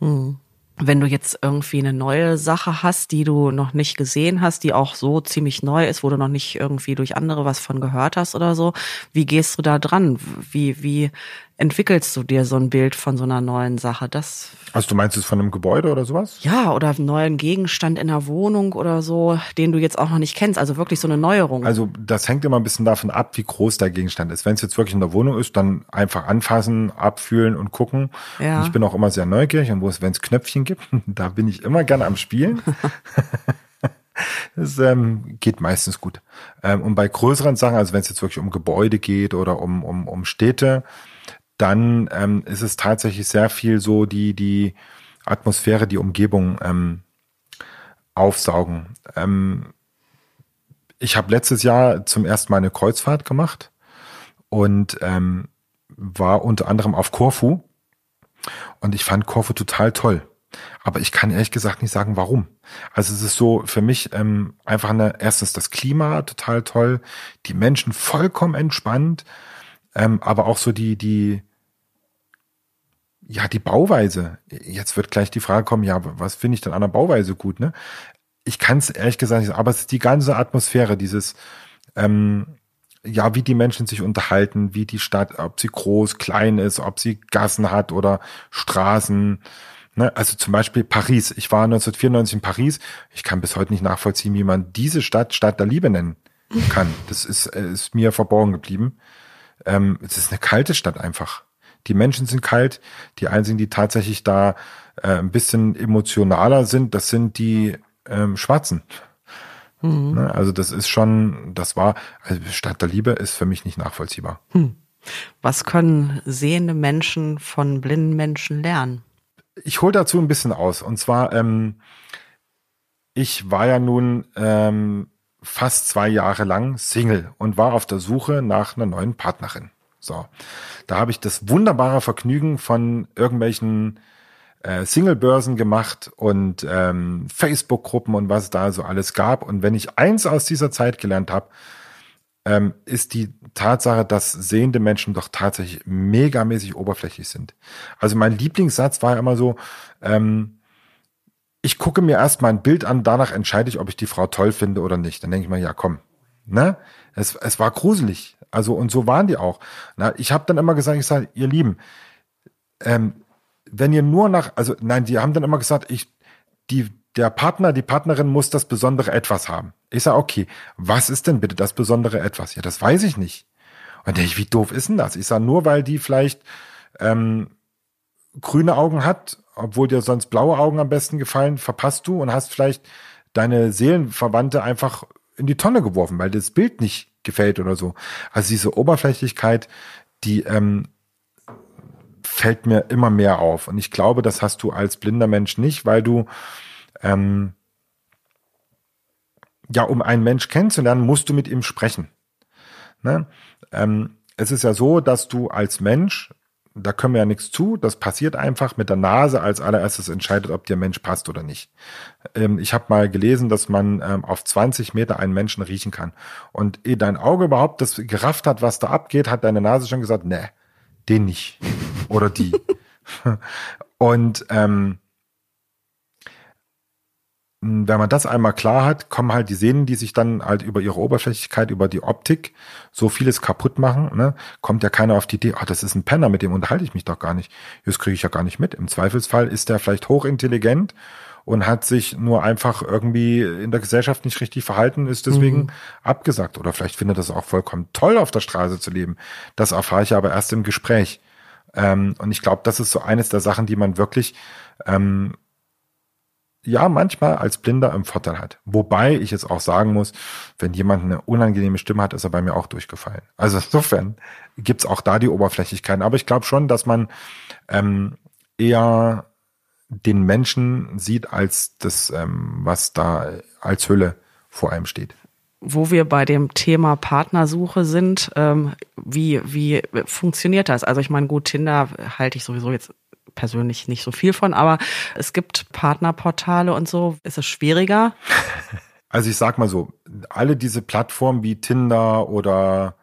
Speaker 2: Hm wenn du jetzt irgendwie eine neue Sache hast, die du noch nicht gesehen hast, die auch so ziemlich neu ist, wo du noch nicht irgendwie durch andere was von gehört hast oder so, wie gehst du da dran? Wie, wie entwickelst du dir so ein Bild von so einer neuen Sache? Das
Speaker 3: also du meinst es von einem Gebäude oder sowas?
Speaker 2: Ja, oder einen neuen Gegenstand in der Wohnung oder so, den du jetzt auch noch nicht kennst. Also wirklich so eine Neuerung.
Speaker 3: Also das hängt immer ein bisschen davon ab, wie groß der Gegenstand ist. Wenn es jetzt wirklich in der Wohnung ist, dann einfach anfassen, abfühlen und gucken. Ja. Und ich bin auch immer sehr neugierig und wo es, wenn es Knöpfchen gibt, da bin ich immer gerne am Spielen. Das ähm, geht meistens gut. Ähm, und bei größeren Sachen, also wenn es jetzt wirklich um Gebäude geht oder um, um, um Städte, dann ähm, ist es tatsächlich sehr viel so die, die Atmosphäre, die Umgebung ähm, aufsaugen. Ähm, ich habe letztes Jahr zum ersten Mal eine Kreuzfahrt gemacht und ähm, war unter anderem auf Korfu und ich fand Korfu total toll. Aber ich kann ehrlich gesagt nicht sagen, warum. Also es ist so für mich ähm, einfach eine, erstens das Klima total toll, die Menschen vollkommen entspannt, ähm, aber auch so die, die, ja, die Bauweise. Jetzt wird gleich die Frage kommen, ja, was finde ich denn an der Bauweise gut, ne? Ich kann es ehrlich gesagt nicht, aber es ist die ganze Atmosphäre, dieses, ähm, ja, wie die Menschen sich unterhalten, wie die Stadt, ob sie groß, klein ist, ob sie Gassen hat oder Straßen. Ne? Also zum Beispiel Paris. Ich war 1994 in Paris. Ich kann bis heute nicht nachvollziehen, wie man diese Stadt Stadt der Liebe nennen kann. Das ist, äh, ist mir verborgen geblieben. Ähm, es ist eine kalte Stadt einfach. Die Menschen sind kalt. Die einzigen, die tatsächlich da äh, ein bisschen emotionaler sind, das sind die ähm, Schwarzen. Mhm. Ne? Also das ist schon, das war, also Stadt der Liebe ist für mich nicht nachvollziehbar. Hm.
Speaker 2: Was können sehende Menschen von blinden Menschen lernen?
Speaker 3: Ich hole dazu ein bisschen aus. Und zwar, ähm, ich war ja nun ähm, fast zwei Jahre lang Single und war auf der Suche nach einer neuen Partnerin. So, da habe ich das wunderbare Vergnügen von irgendwelchen äh, Single-Börsen gemacht und ähm, Facebook-Gruppen und was da so alles gab. Und wenn ich eins aus dieser Zeit gelernt habe, ähm, ist die Tatsache, dass sehende Menschen doch tatsächlich megamäßig oberflächlich sind. Also mein Lieblingssatz war ja immer so, ähm, ich gucke mir erstmal ein Bild an, danach entscheide ich, ob ich die Frau toll finde oder nicht. Dann denke ich mir, ja komm, ne? Es, es war gruselig. Also und so waren die auch. Na, ich habe dann immer gesagt, ich sage, ihr Lieben, ähm, wenn ihr nur nach, also nein, die haben dann immer gesagt, ich, die, der Partner, die Partnerin muss das besondere Etwas haben. Ich sage, okay, was ist denn bitte das besondere Etwas? Ja, das weiß ich nicht. Und denke ich, wie doof ist denn das? Ich sage, nur weil die vielleicht ähm, grüne Augen hat, obwohl dir sonst blaue Augen am besten gefallen, verpasst du und hast vielleicht deine Seelenverwandte einfach in die Tonne geworfen, weil das Bild nicht gefällt oder so. Also diese Oberflächlichkeit, die ähm, fällt mir immer mehr auf. Und ich glaube, das hast du als blinder Mensch nicht, weil du ähm, ja, um einen Mensch kennenzulernen, musst du mit ihm sprechen. Ne? Ähm, es ist ja so, dass du als Mensch da können wir ja nichts zu. Das passiert einfach mit der Nase als allererstes entscheidet, ob dir Mensch passt oder nicht. Ähm, ich habe mal gelesen, dass man ähm, auf 20 Meter einen Menschen riechen kann. Und ehe dein Auge überhaupt das gerafft hat, was da abgeht, hat deine Nase schon gesagt, ne, den nicht. Oder die. Und ähm, hm, wenn man das einmal klar hat, kommen halt die Sehnen, die sich dann halt über ihre Oberflächlichkeit, über die Optik so vieles kaputt machen. Ne? Kommt ja keiner auf die Idee, ach, das ist ein Penner, mit dem unterhalte ich mich doch gar nicht. Das kriege ich ja gar nicht mit. Im Zweifelsfall ist der vielleicht hochintelligent und hat sich nur einfach irgendwie in der Gesellschaft nicht richtig verhalten, ist deswegen mhm. abgesagt. Oder vielleicht findet das auch vollkommen toll, auf der Straße zu leben. Das erfahre ich aber erst im Gespräch. Ähm, und ich glaube, das ist so eines der Sachen, die man wirklich ähm, ja manchmal als Blinder im Vorteil hat. Wobei ich jetzt auch sagen muss, wenn jemand eine unangenehme Stimme hat, ist er bei mir auch durchgefallen. Also insofern gibt's auch da die Oberflächlichkeiten. Aber ich glaube schon, dass man ähm, eher den Menschen sieht als das, ähm, was da als Hülle vor einem steht.
Speaker 2: wo wir bei dem Thema Partnersuche sind, ähm, wie, wie funktioniert das? Also ich meine, gut, Tinder halte ich sowieso jetzt persönlich nicht so viel von, aber es gibt Partnerportale und so. Ist es schwieriger?
Speaker 3: Also ich sag mal so, alle diese Plattformen wie Tinder oder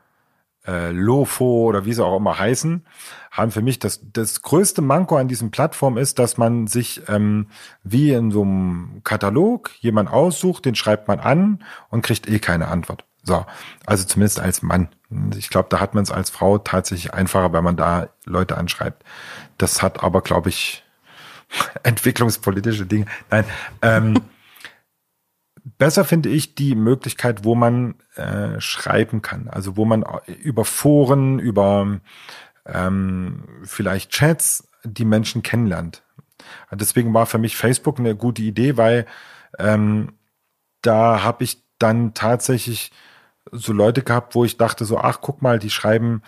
Speaker 3: äh, Lofo oder wie sie auch immer heißen, haben für mich das, das größte Manko an diesen Plattformen ist, dass man sich ähm, wie in so einem Katalog jemand aussucht, den schreibt man an und kriegt eh keine Antwort. So, also zumindest als Mann. Ich glaube, da hat man es als Frau tatsächlich einfacher, wenn man da Leute anschreibt. Das hat aber, glaube ich, entwicklungspolitische Dinge. Nein, ähm, besser finde ich die Möglichkeit, wo man äh, schreiben kann. Also wo man über Foren, über ähm, vielleicht Chats die Menschen kennenlernt. Deswegen war für mich Facebook eine gute Idee, weil ähm, da habe ich dann tatsächlich so Leute gehabt, wo ich dachte so, ach guck mal, die schreiben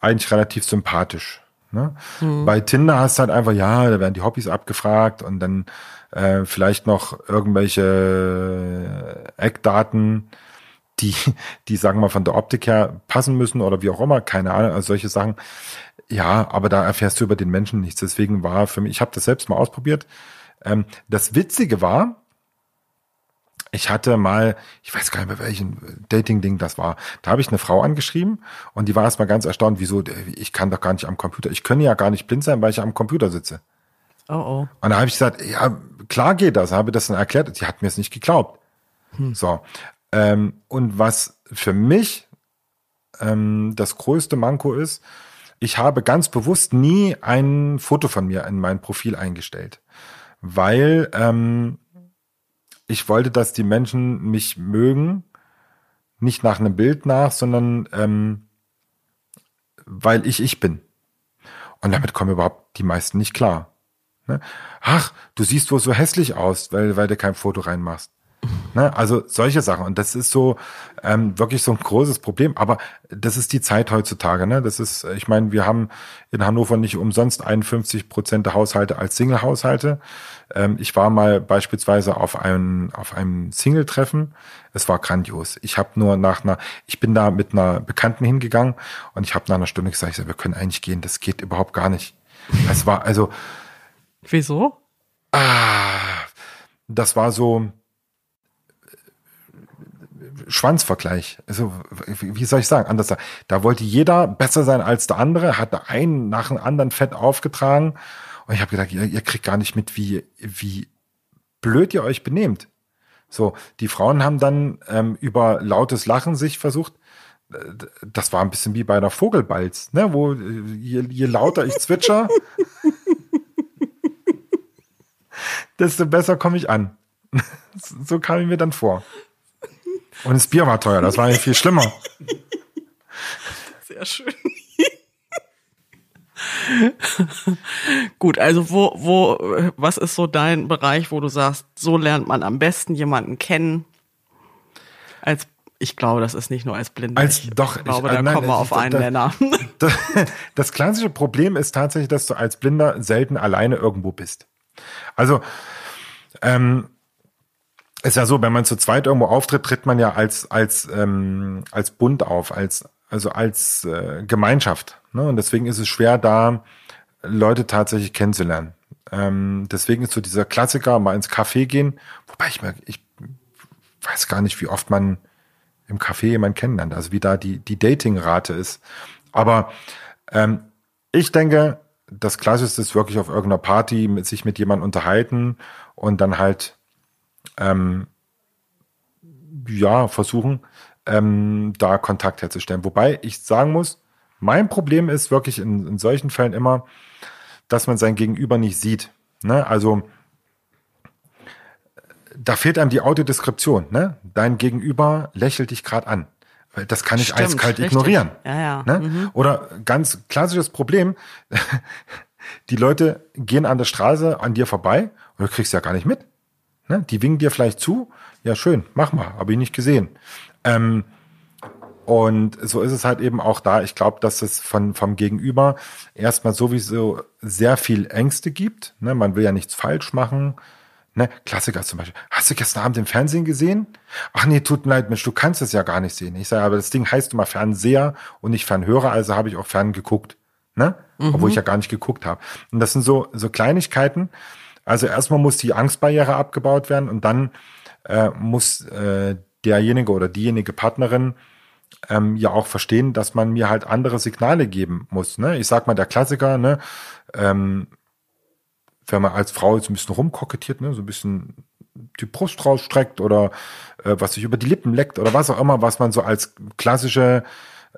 Speaker 3: eigentlich relativ sympathisch. Ne? Mhm. Bei Tinder hast du halt einfach, ja, da werden die Hobbys abgefragt und dann äh, vielleicht noch irgendwelche Eckdaten, die, die sagen wir von der Optik her passen müssen oder wie auch immer, keine Ahnung, also solche Sachen. Ja, aber da erfährst du über den Menschen nichts. Deswegen war für mich, ich habe das selbst mal ausprobiert. Ähm, das Witzige war, ich hatte mal, ich weiß gar nicht mehr welchen Dating-Ding das war. Da habe ich eine Frau angeschrieben und die war erstmal ganz erstaunt, wieso, ich kann doch gar nicht am Computer. Ich könne ja gar nicht blind sein, weil ich am Computer sitze. Oh oh. Und da habe ich gesagt, ja, klar geht das, habe das dann erklärt. Sie hat mir es nicht geglaubt. Hm. So. Ähm, und was für mich ähm, das größte Manko ist, ich habe ganz bewusst nie ein Foto von mir in mein Profil eingestellt, weil ähm, ich wollte, dass die Menschen mich mögen, nicht nach einem Bild nach, sondern ähm, weil ich ich bin. Und damit kommen überhaupt die meisten nicht klar. Ne? Ach, du siehst wohl so hässlich aus, weil, weil du kein Foto reinmachst. Ne? Also solche Sachen. Und das ist so ähm, wirklich so ein großes Problem. Aber das ist die Zeit heutzutage. Ne? Das ist, ich meine, wir haben in Hannover nicht umsonst 51 Prozent der Haushalte als Single-Haushalte. Ähm, ich war mal beispielsweise auf einem, auf einem Single-Treffen. Es war grandios. Ich habe nur nach einer, ich bin da mit einer Bekannten hingegangen und ich habe nach einer Stunde gesagt, wir können eigentlich gehen. Das geht überhaupt gar nicht. Es war also.
Speaker 2: Wieso?
Speaker 3: Ah, das war so Schwanzvergleich. Also, wie soll ich sagen? Anders Da wollte jeder besser sein als der andere, hat einen nach dem anderen Fett aufgetragen. Und ich habe gedacht, ihr, ihr kriegt gar nicht mit, wie, wie blöd ihr euch benehmt. So, die Frauen haben dann ähm, über lautes Lachen sich versucht, das war ein bisschen wie bei einer Vogelbalz, ne, wo äh, je, je lauter ich zwitscher, desto besser komme ich an. so kam ich mir dann vor. Und das Bier war teuer, das war ja viel schlimmer.
Speaker 2: Sehr schön. Gut, also wo, wo, was ist so dein Bereich, wo du sagst, so lernt man am besten jemanden kennen? Als ich glaube, das ist nicht nur als Blinder.
Speaker 3: Als, doch,
Speaker 2: ich glaube, ich, da nein, kommen wir auf einen Nenner.
Speaker 3: Das, das klassische Problem ist tatsächlich, dass du als Blinder selten alleine irgendwo bist. Also, ähm, ist ja so, wenn man zu zweit irgendwo auftritt, tritt man ja als als ähm, als Bund auf, als also als äh, Gemeinschaft. Ne? Und deswegen ist es schwer, da Leute tatsächlich kennenzulernen. Ähm, deswegen ist so dieser Klassiker, mal ins Café gehen, wobei ich mir, ich weiß gar nicht, wie oft man im Café jemanden kennenlernt, also wie da die, die Dating-Rate ist. Aber ähm, ich denke, das Klassischste ist wirklich auf irgendeiner Party mit sich mit jemandem unterhalten und dann halt ähm, ja, versuchen, ähm, da Kontakt herzustellen. Wobei ich sagen muss, mein Problem ist wirklich in, in solchen Fällen immer, dass man sein Gegenüber nicht sieht. Ne? Also da fehlt einem die Audiodeskription. Ne? Dein Gegenüber lächelt dich gerade an. Das kann ich Stimmt, eiskalt richtig. ignorieren. Ja, ja. Ne? Mhm. Oder ganz klassisches Problem, die Leute gehen an der Straße an dir vorbei und du kriegst ja gar nicht mit. Ne? Die winken dir vielleicht zu. Ja, schön, mach mal, habe ich nicht gesehen. Ähm, und so ist es halt eben auch da. Ich glaube, dass es von, vom Gegenüber erstmal sowieso sehr viel Ängste gibt. Ne? Man will ja nichts falsch machen. Ne, Klassiker zum Beispiel. Hast du gestern Abend im Fernsehen gesehen? Ach nee, tut mir leid, Mensch, du kannst es ja gar nicht sehen. Ich sage, aber das Ding heißt immer Fernseher und nicht Fernhörer, also habe ich auch fern geguckt. Ne? Mhm. Obwohl ich ja gar nicht geguckt habe. Und das sind so, so Kleinigkeiten. Also erstmal muss die Angstbarriere abgebaut werden und dann äh, muss äh, derjenige oder diejenige Partnerin ähm, ja auch verstehen, dass man mir halt andere Signale geben muss. Ne? Ich sag mal, der Klassiker, ne? Ähm, wenn man als Frau jetzt ein bisschen rumkokettiert, ne, so ein bisschen die Brust rausstreckt oder äh, was sich über die Lippen leckt oder was auch immer, was man so als klassische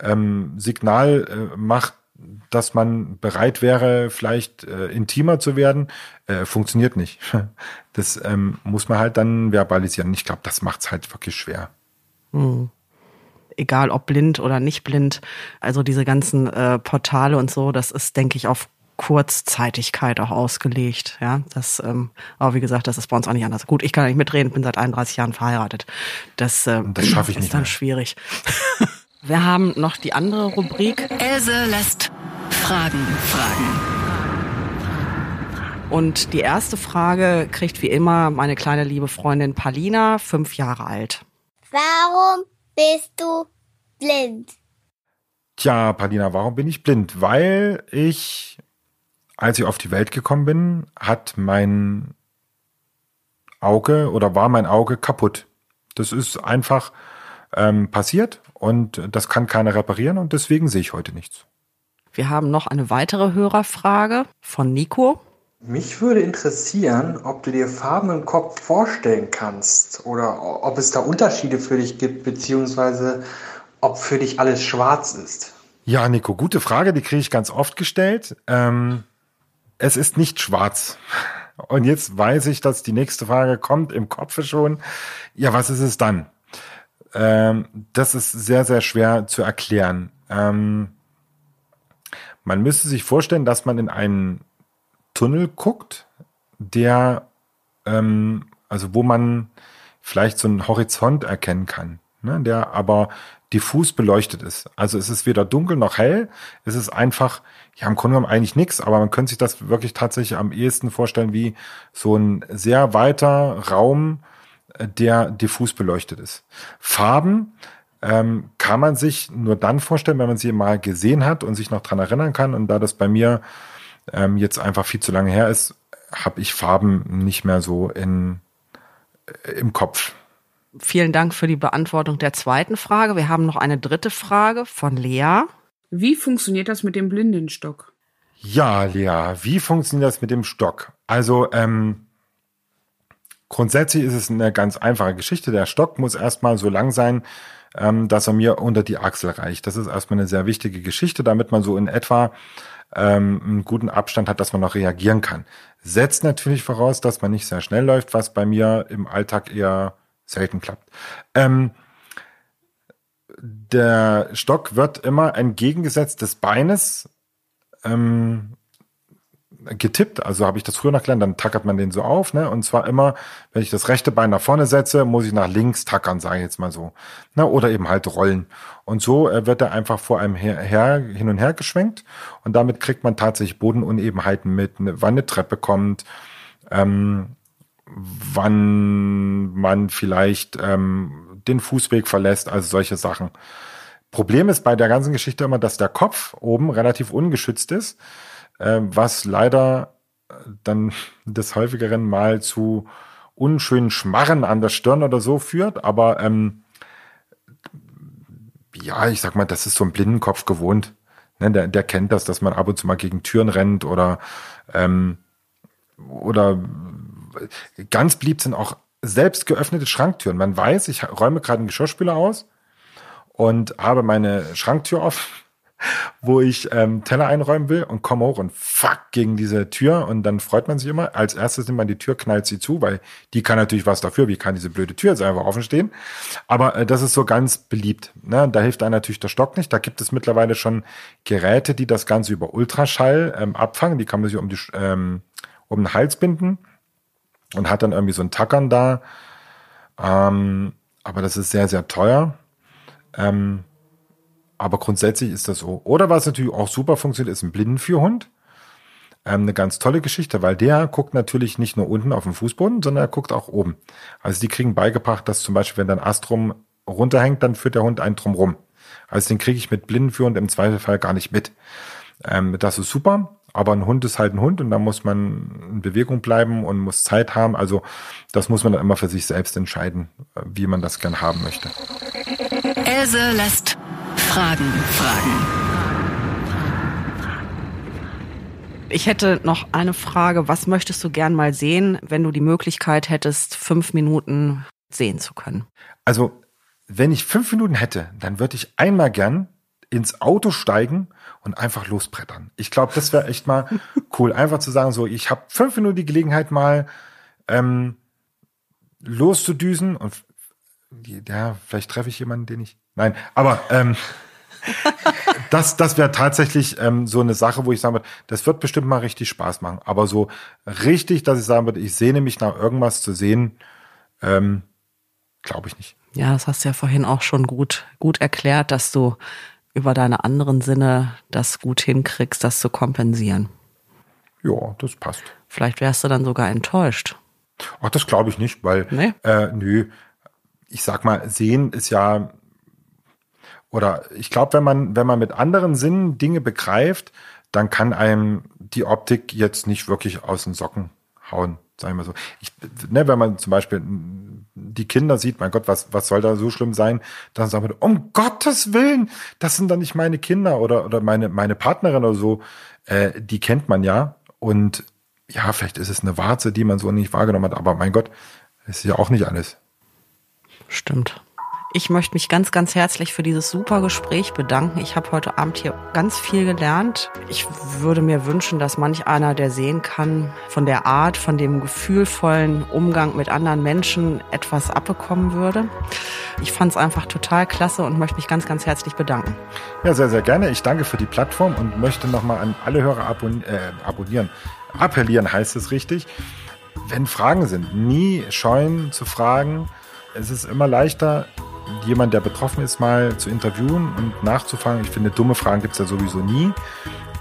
Speaker 3: ähm, Signal äh, macht, dass man bereit wäre, vielleicht äh, intimer zu werden, äh, funktioniert nicht. Das ähm, muss man halt dann verbalisieren. Ich glaube, das macht es halt wirklich schwer.
Speaker 2: Hm. Egal ob blind oder nicht blind. Also diese ganzen äh, Portale und so, das ist, denke ich, auf Kurzzeitigkeit auch ausgelegt. Ja, das, ähm, aber wie gesagt, das ist bei uns auch nicht anders. Gut, ich kann nicht mitreden, bin seit 31 Jahren verheiratet. Das, äh,
Speaker 3: das schaffe ich
Speaker 2: ist
Speaker 3: nicht
Speaker 2: dann
Speaker 3: mehr.
Speaker 2: schwierig. Wir haben noch die andere Rubrik.
Speaker 1: Else lässt Fragen fragen.
Speaker 2: Und die erste Frage kriegt wie immer meine kleine liebe Freundin Palina, fünf Jahre alt.
Speaker 4: Warum bist du blind?
Speaker 3: Tja, Padina, warum bin ich blind? Weil ich, als ich auf die Welt gekommen bin, hat mein Auge oder war mein Auge kaputt. Das ist einfach ähm, passiert und das kann keiner reparieren und deswegen sehe ich heute nichts.
Speaker 2: Wir haben noch eine weitere Hörerfrage von Nico.
Speaker 5: Mich würde interessieren, ob du dir Farben im Kopf vorstellen kannst oder ob es da Unterschiede für dich gibt, beziehungsweise ob für dich alles schwarz ist.
Speaker 3: Ja, Nico, gute Frage, die kriege ich ganz oft gestellt. Ähm, es ist nicht schwarz. Und jetzt weiß ich, dass die nächste Frage kommt im Kopf schon. Ja, was ist es dann? Ähm, das ist sehr, sehr schwer zu erklären. Ähm, man müsste sich vorstellen, dass man in einen Tunnel guckt, der, ähm, also wo man vielleicht so einen Horizont erkennen kann, ne, der aber diffus beleuchtet ist. Also es ist weder dunkel noch hell, es ist einfach, ja im Grunde genommen eigentlich nichts, aber man könnte sich das wirklich tatsächlich am ehesten vorstellen wie so ein sehr weiter Raum, der diffus beleuchtet ist. Farben ähm, kann man sich nur dann vorstellen, wenn man sie mal gesehen hat und sich noch dran erinnern kann. Und da das bei mir ähm, jetzt einfach viel zu lange her ist, habe ich Farben nicht mehr so in, äh, im Kopf.
Speaker 2: Vielen Dank für die Beantwortung der zweiten Frage. Wir haben noch eine dritte Frage von Lea.
Speaker 6: Wie funktioniert das mit dem Blindenstock?
Speaker 3: Ja, Lea, wie funktioniert das mit dem Stock? Also ähm, grundsätzlich ist es eine ganz einfache Geschichte. Der Stock muss erstmal so lang sein, ähm, dass er mir unter die Achsel reicht. Das ist erstmal eine sehr wichtige Geschichte, damit man so in etwa ähm, einen guten Abstand hat, dass man noch reagieren kann. Setzt natürlich voraus, dass man nicht sehr schnell läuft, was bei mir im Alltag eher selten klappt. Ähm, der Stock wird immer entgegengesetzt des Beines ähm, getippt, also habe ich das früher noch gelernt, dann tackert man den so auf, ne? Und zwar immer, wenn ich das rechte Bein nach vorne setze, muss ich nach links tackern, sage ich jetzt mal so. Ne? Oder eben halt rollen. Und so äh, wird er einfach vor einem her, her, hin und her geschwenkt und damit kriegt man tatsächlich Bodenunebenheiten mit, ne, wann eine Treppe kommt, ähm, wann man vielleicht ähm, den Fußweg verlässt, also solche Sachen. Problem ist bei der ganzen Geschichte immer, dass der Kopf oben relativ ungeschützt ist äh, was leider äh, dann des häufigeren mal zu unschönen Schmarren an der Stirn oder so führt, aber ähm, ja, ich sag mal, das ist so ein Blindenkopf gewohnt. Ne, der, der kennt das, dass man ab und zu mal gegen Türen rennt oder ähm, oder ganz beliebt sind auch selbst geöffnete Schranktüren. Man weiß, ich räume gerade einen Geschirrspüler aus und habe meine Schranktür offen wo ich ähm, Teller einräumen will und komme hoch und fuck gegen diese Tür und dann freut man sich immer. Als erstes nimmt man die Tür, knallt sie zu, weil die kann natürlich was dafür, wie kann diese blöde Tür jetzt einfach offen stehen. Aber äh, das ist so ganz beliebt. Ne? Da hilft einem natürlich der Stock nicht. Da gibt es mittlerweile schon Geräte, die das Ganze über Ultraschall ähm, abfangen. Die kann man sich um, die, ähm, um den Hals binden und hat dann irgendwie so ein Tackern da. Ähm, aber das ist sehr, sehr teuer. Ähm, aber grundsätzlich ist das so. Oder was natürlich auch super funktioniert, ist ein Blindenführhund. ähm, eine ganz tolle Geschichte, weil der guckt natürlich nicht nur unten auf dem Fußboden, sondern er guckt auch oben. Also die kriegen beigebracht, dass zum Beispiel, wenn dann Astrum runterhängt, dann führt der Hund einen drum rum. Also den kriege ich mit Blindenführend im Zweifelfall gar nicht mit. Ähm, das ist super, aber ein Hund ist halt ein Hund und da muss man in Bewegung bleiben und muss Zeit haben. Also das muss man dann immer für sich selbst entscheiden, äh, wie man das gern haben möchte.
Speaker 1: Else lässt Fragen fragen.
Speaker 2: Ich hätte noch eine Frage. Was möchtest du gern mal sehen, wenn du die Möglichkeit hättest, fünf Minuten sehen zu können?
Speaker 3: Also, wenn ich fünf Minuten hätte, dann würde ich einmal gern ins Auto steigen und einfach losbrettern. Ich glaube, das wäre echt mal cool. Einfach zu sagen, so, ich habe fünf Minuten die Gelegenheit mal ähm, loszudüsen und ja, vielleicht treffe ich jemanden, den ich. Nein, aber ähm, das, das wäre tatsächlich ähm, so eine Sache, wo ich sagen würde, das wird bestimmt mal richtig Spaß machen. Aber so richtig, dass ich sagen würde, ich sehne mich nach irgendwas zu sehen, ähm, glaube ich nicht.
Speaker 2: Ja, das hast du ja vorhin auch schon gut, gut erklärt, dass du über deine anderen Sinne das gut hinkriegst, das zu kompensieren.
Speaker 3: Ja, das passt.
Speaker 2: Vielleicht wärst du dann sogar enttäuscht.
Speaker 3: Ach, das glaube ich nicht, weil
Speaker 2: Nee?
Speaker 3: äh, nö, ich sag mal, sehen ist ja oder ich glaube, wenn man wenn man mit anderen Sinnen Dinge begreift, dann kann einem die Optik jetzt nicht wirklich aus den Socken hauen, sagen wir so. Ich, ne, wenn man zum Beispiel die Kinder sieht, mein Gott, was was soll da so schlimm sein? Dann sagen wir, um Gottes Willen, das sind doch nicht meine Kinder oder oder meine meine Partnerin oder so. Äh, die kennt man ja und ja, vielleicht ist es eine Warze, die man so nicht wahrgenommen hat, aber mein Gott, ist ja auch nicht alles.
Speaker 2: Stimmt. Ich möchte mich ganz, ganz herzlich für dieses super Gespräch bedanken. Ich habe heute Abend hier ganz viel gelernt. Ich würde mir wünschen, dass manch einer, der sehen kann, von der Art, von dem gefühlvollen Umgang mit anderen Menschen etwas abbekommen würde. Ich fand es einfach total klasse und möchte mich ganz, ganz herzlich bedanken.
Speaker 3: Ja, sehr, sehr gerne. Ich danke für die Plattform und möchte nochmal an alle Hörer abon äh, abonnieren. Appellieren heißt es richtig. Wenn Fragen sind, nie scheuen zu fragen. Es ist immer leichter, jemand, der betroffen ist, mal zu interviewen und nachzufragen. Ich finde, dumme Fragen gibt's ja sowieso nie.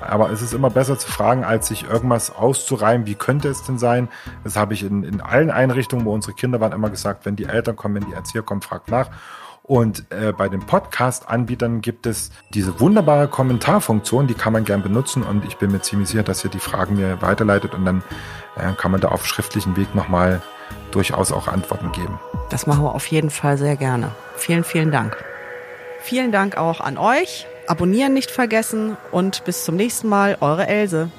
Speaker 3: Aber es ist immer besser zu fragen, als sich irgendwas auszureimen, wie könnte es denn sein. Das habe ich in, in allen Einrichtungen, wo unsere Kinder waren, immer gesagt, wenn die Eltern kommen, wenn die Erzieher kommen, fragt nach. Und äh, bei den Podcast-Anbietern gibt es diese wunderbare Kommentarfunktion, die kann man gern benutzen und ich bin mir ziemlich sicher, dass ihr die Fragen mir weiterleitet und dann äh, kann man da auf schriftlichen Weg nochmal durchaus auch Antworten geben.
Speaker 2: Das machen wir auf jeden Fall sehr gerne. Vielen, vielen Dank. Vielen Dank auch an euch. Abonnieren nicht vergessen und bis zum nächsten Mal, eure Else.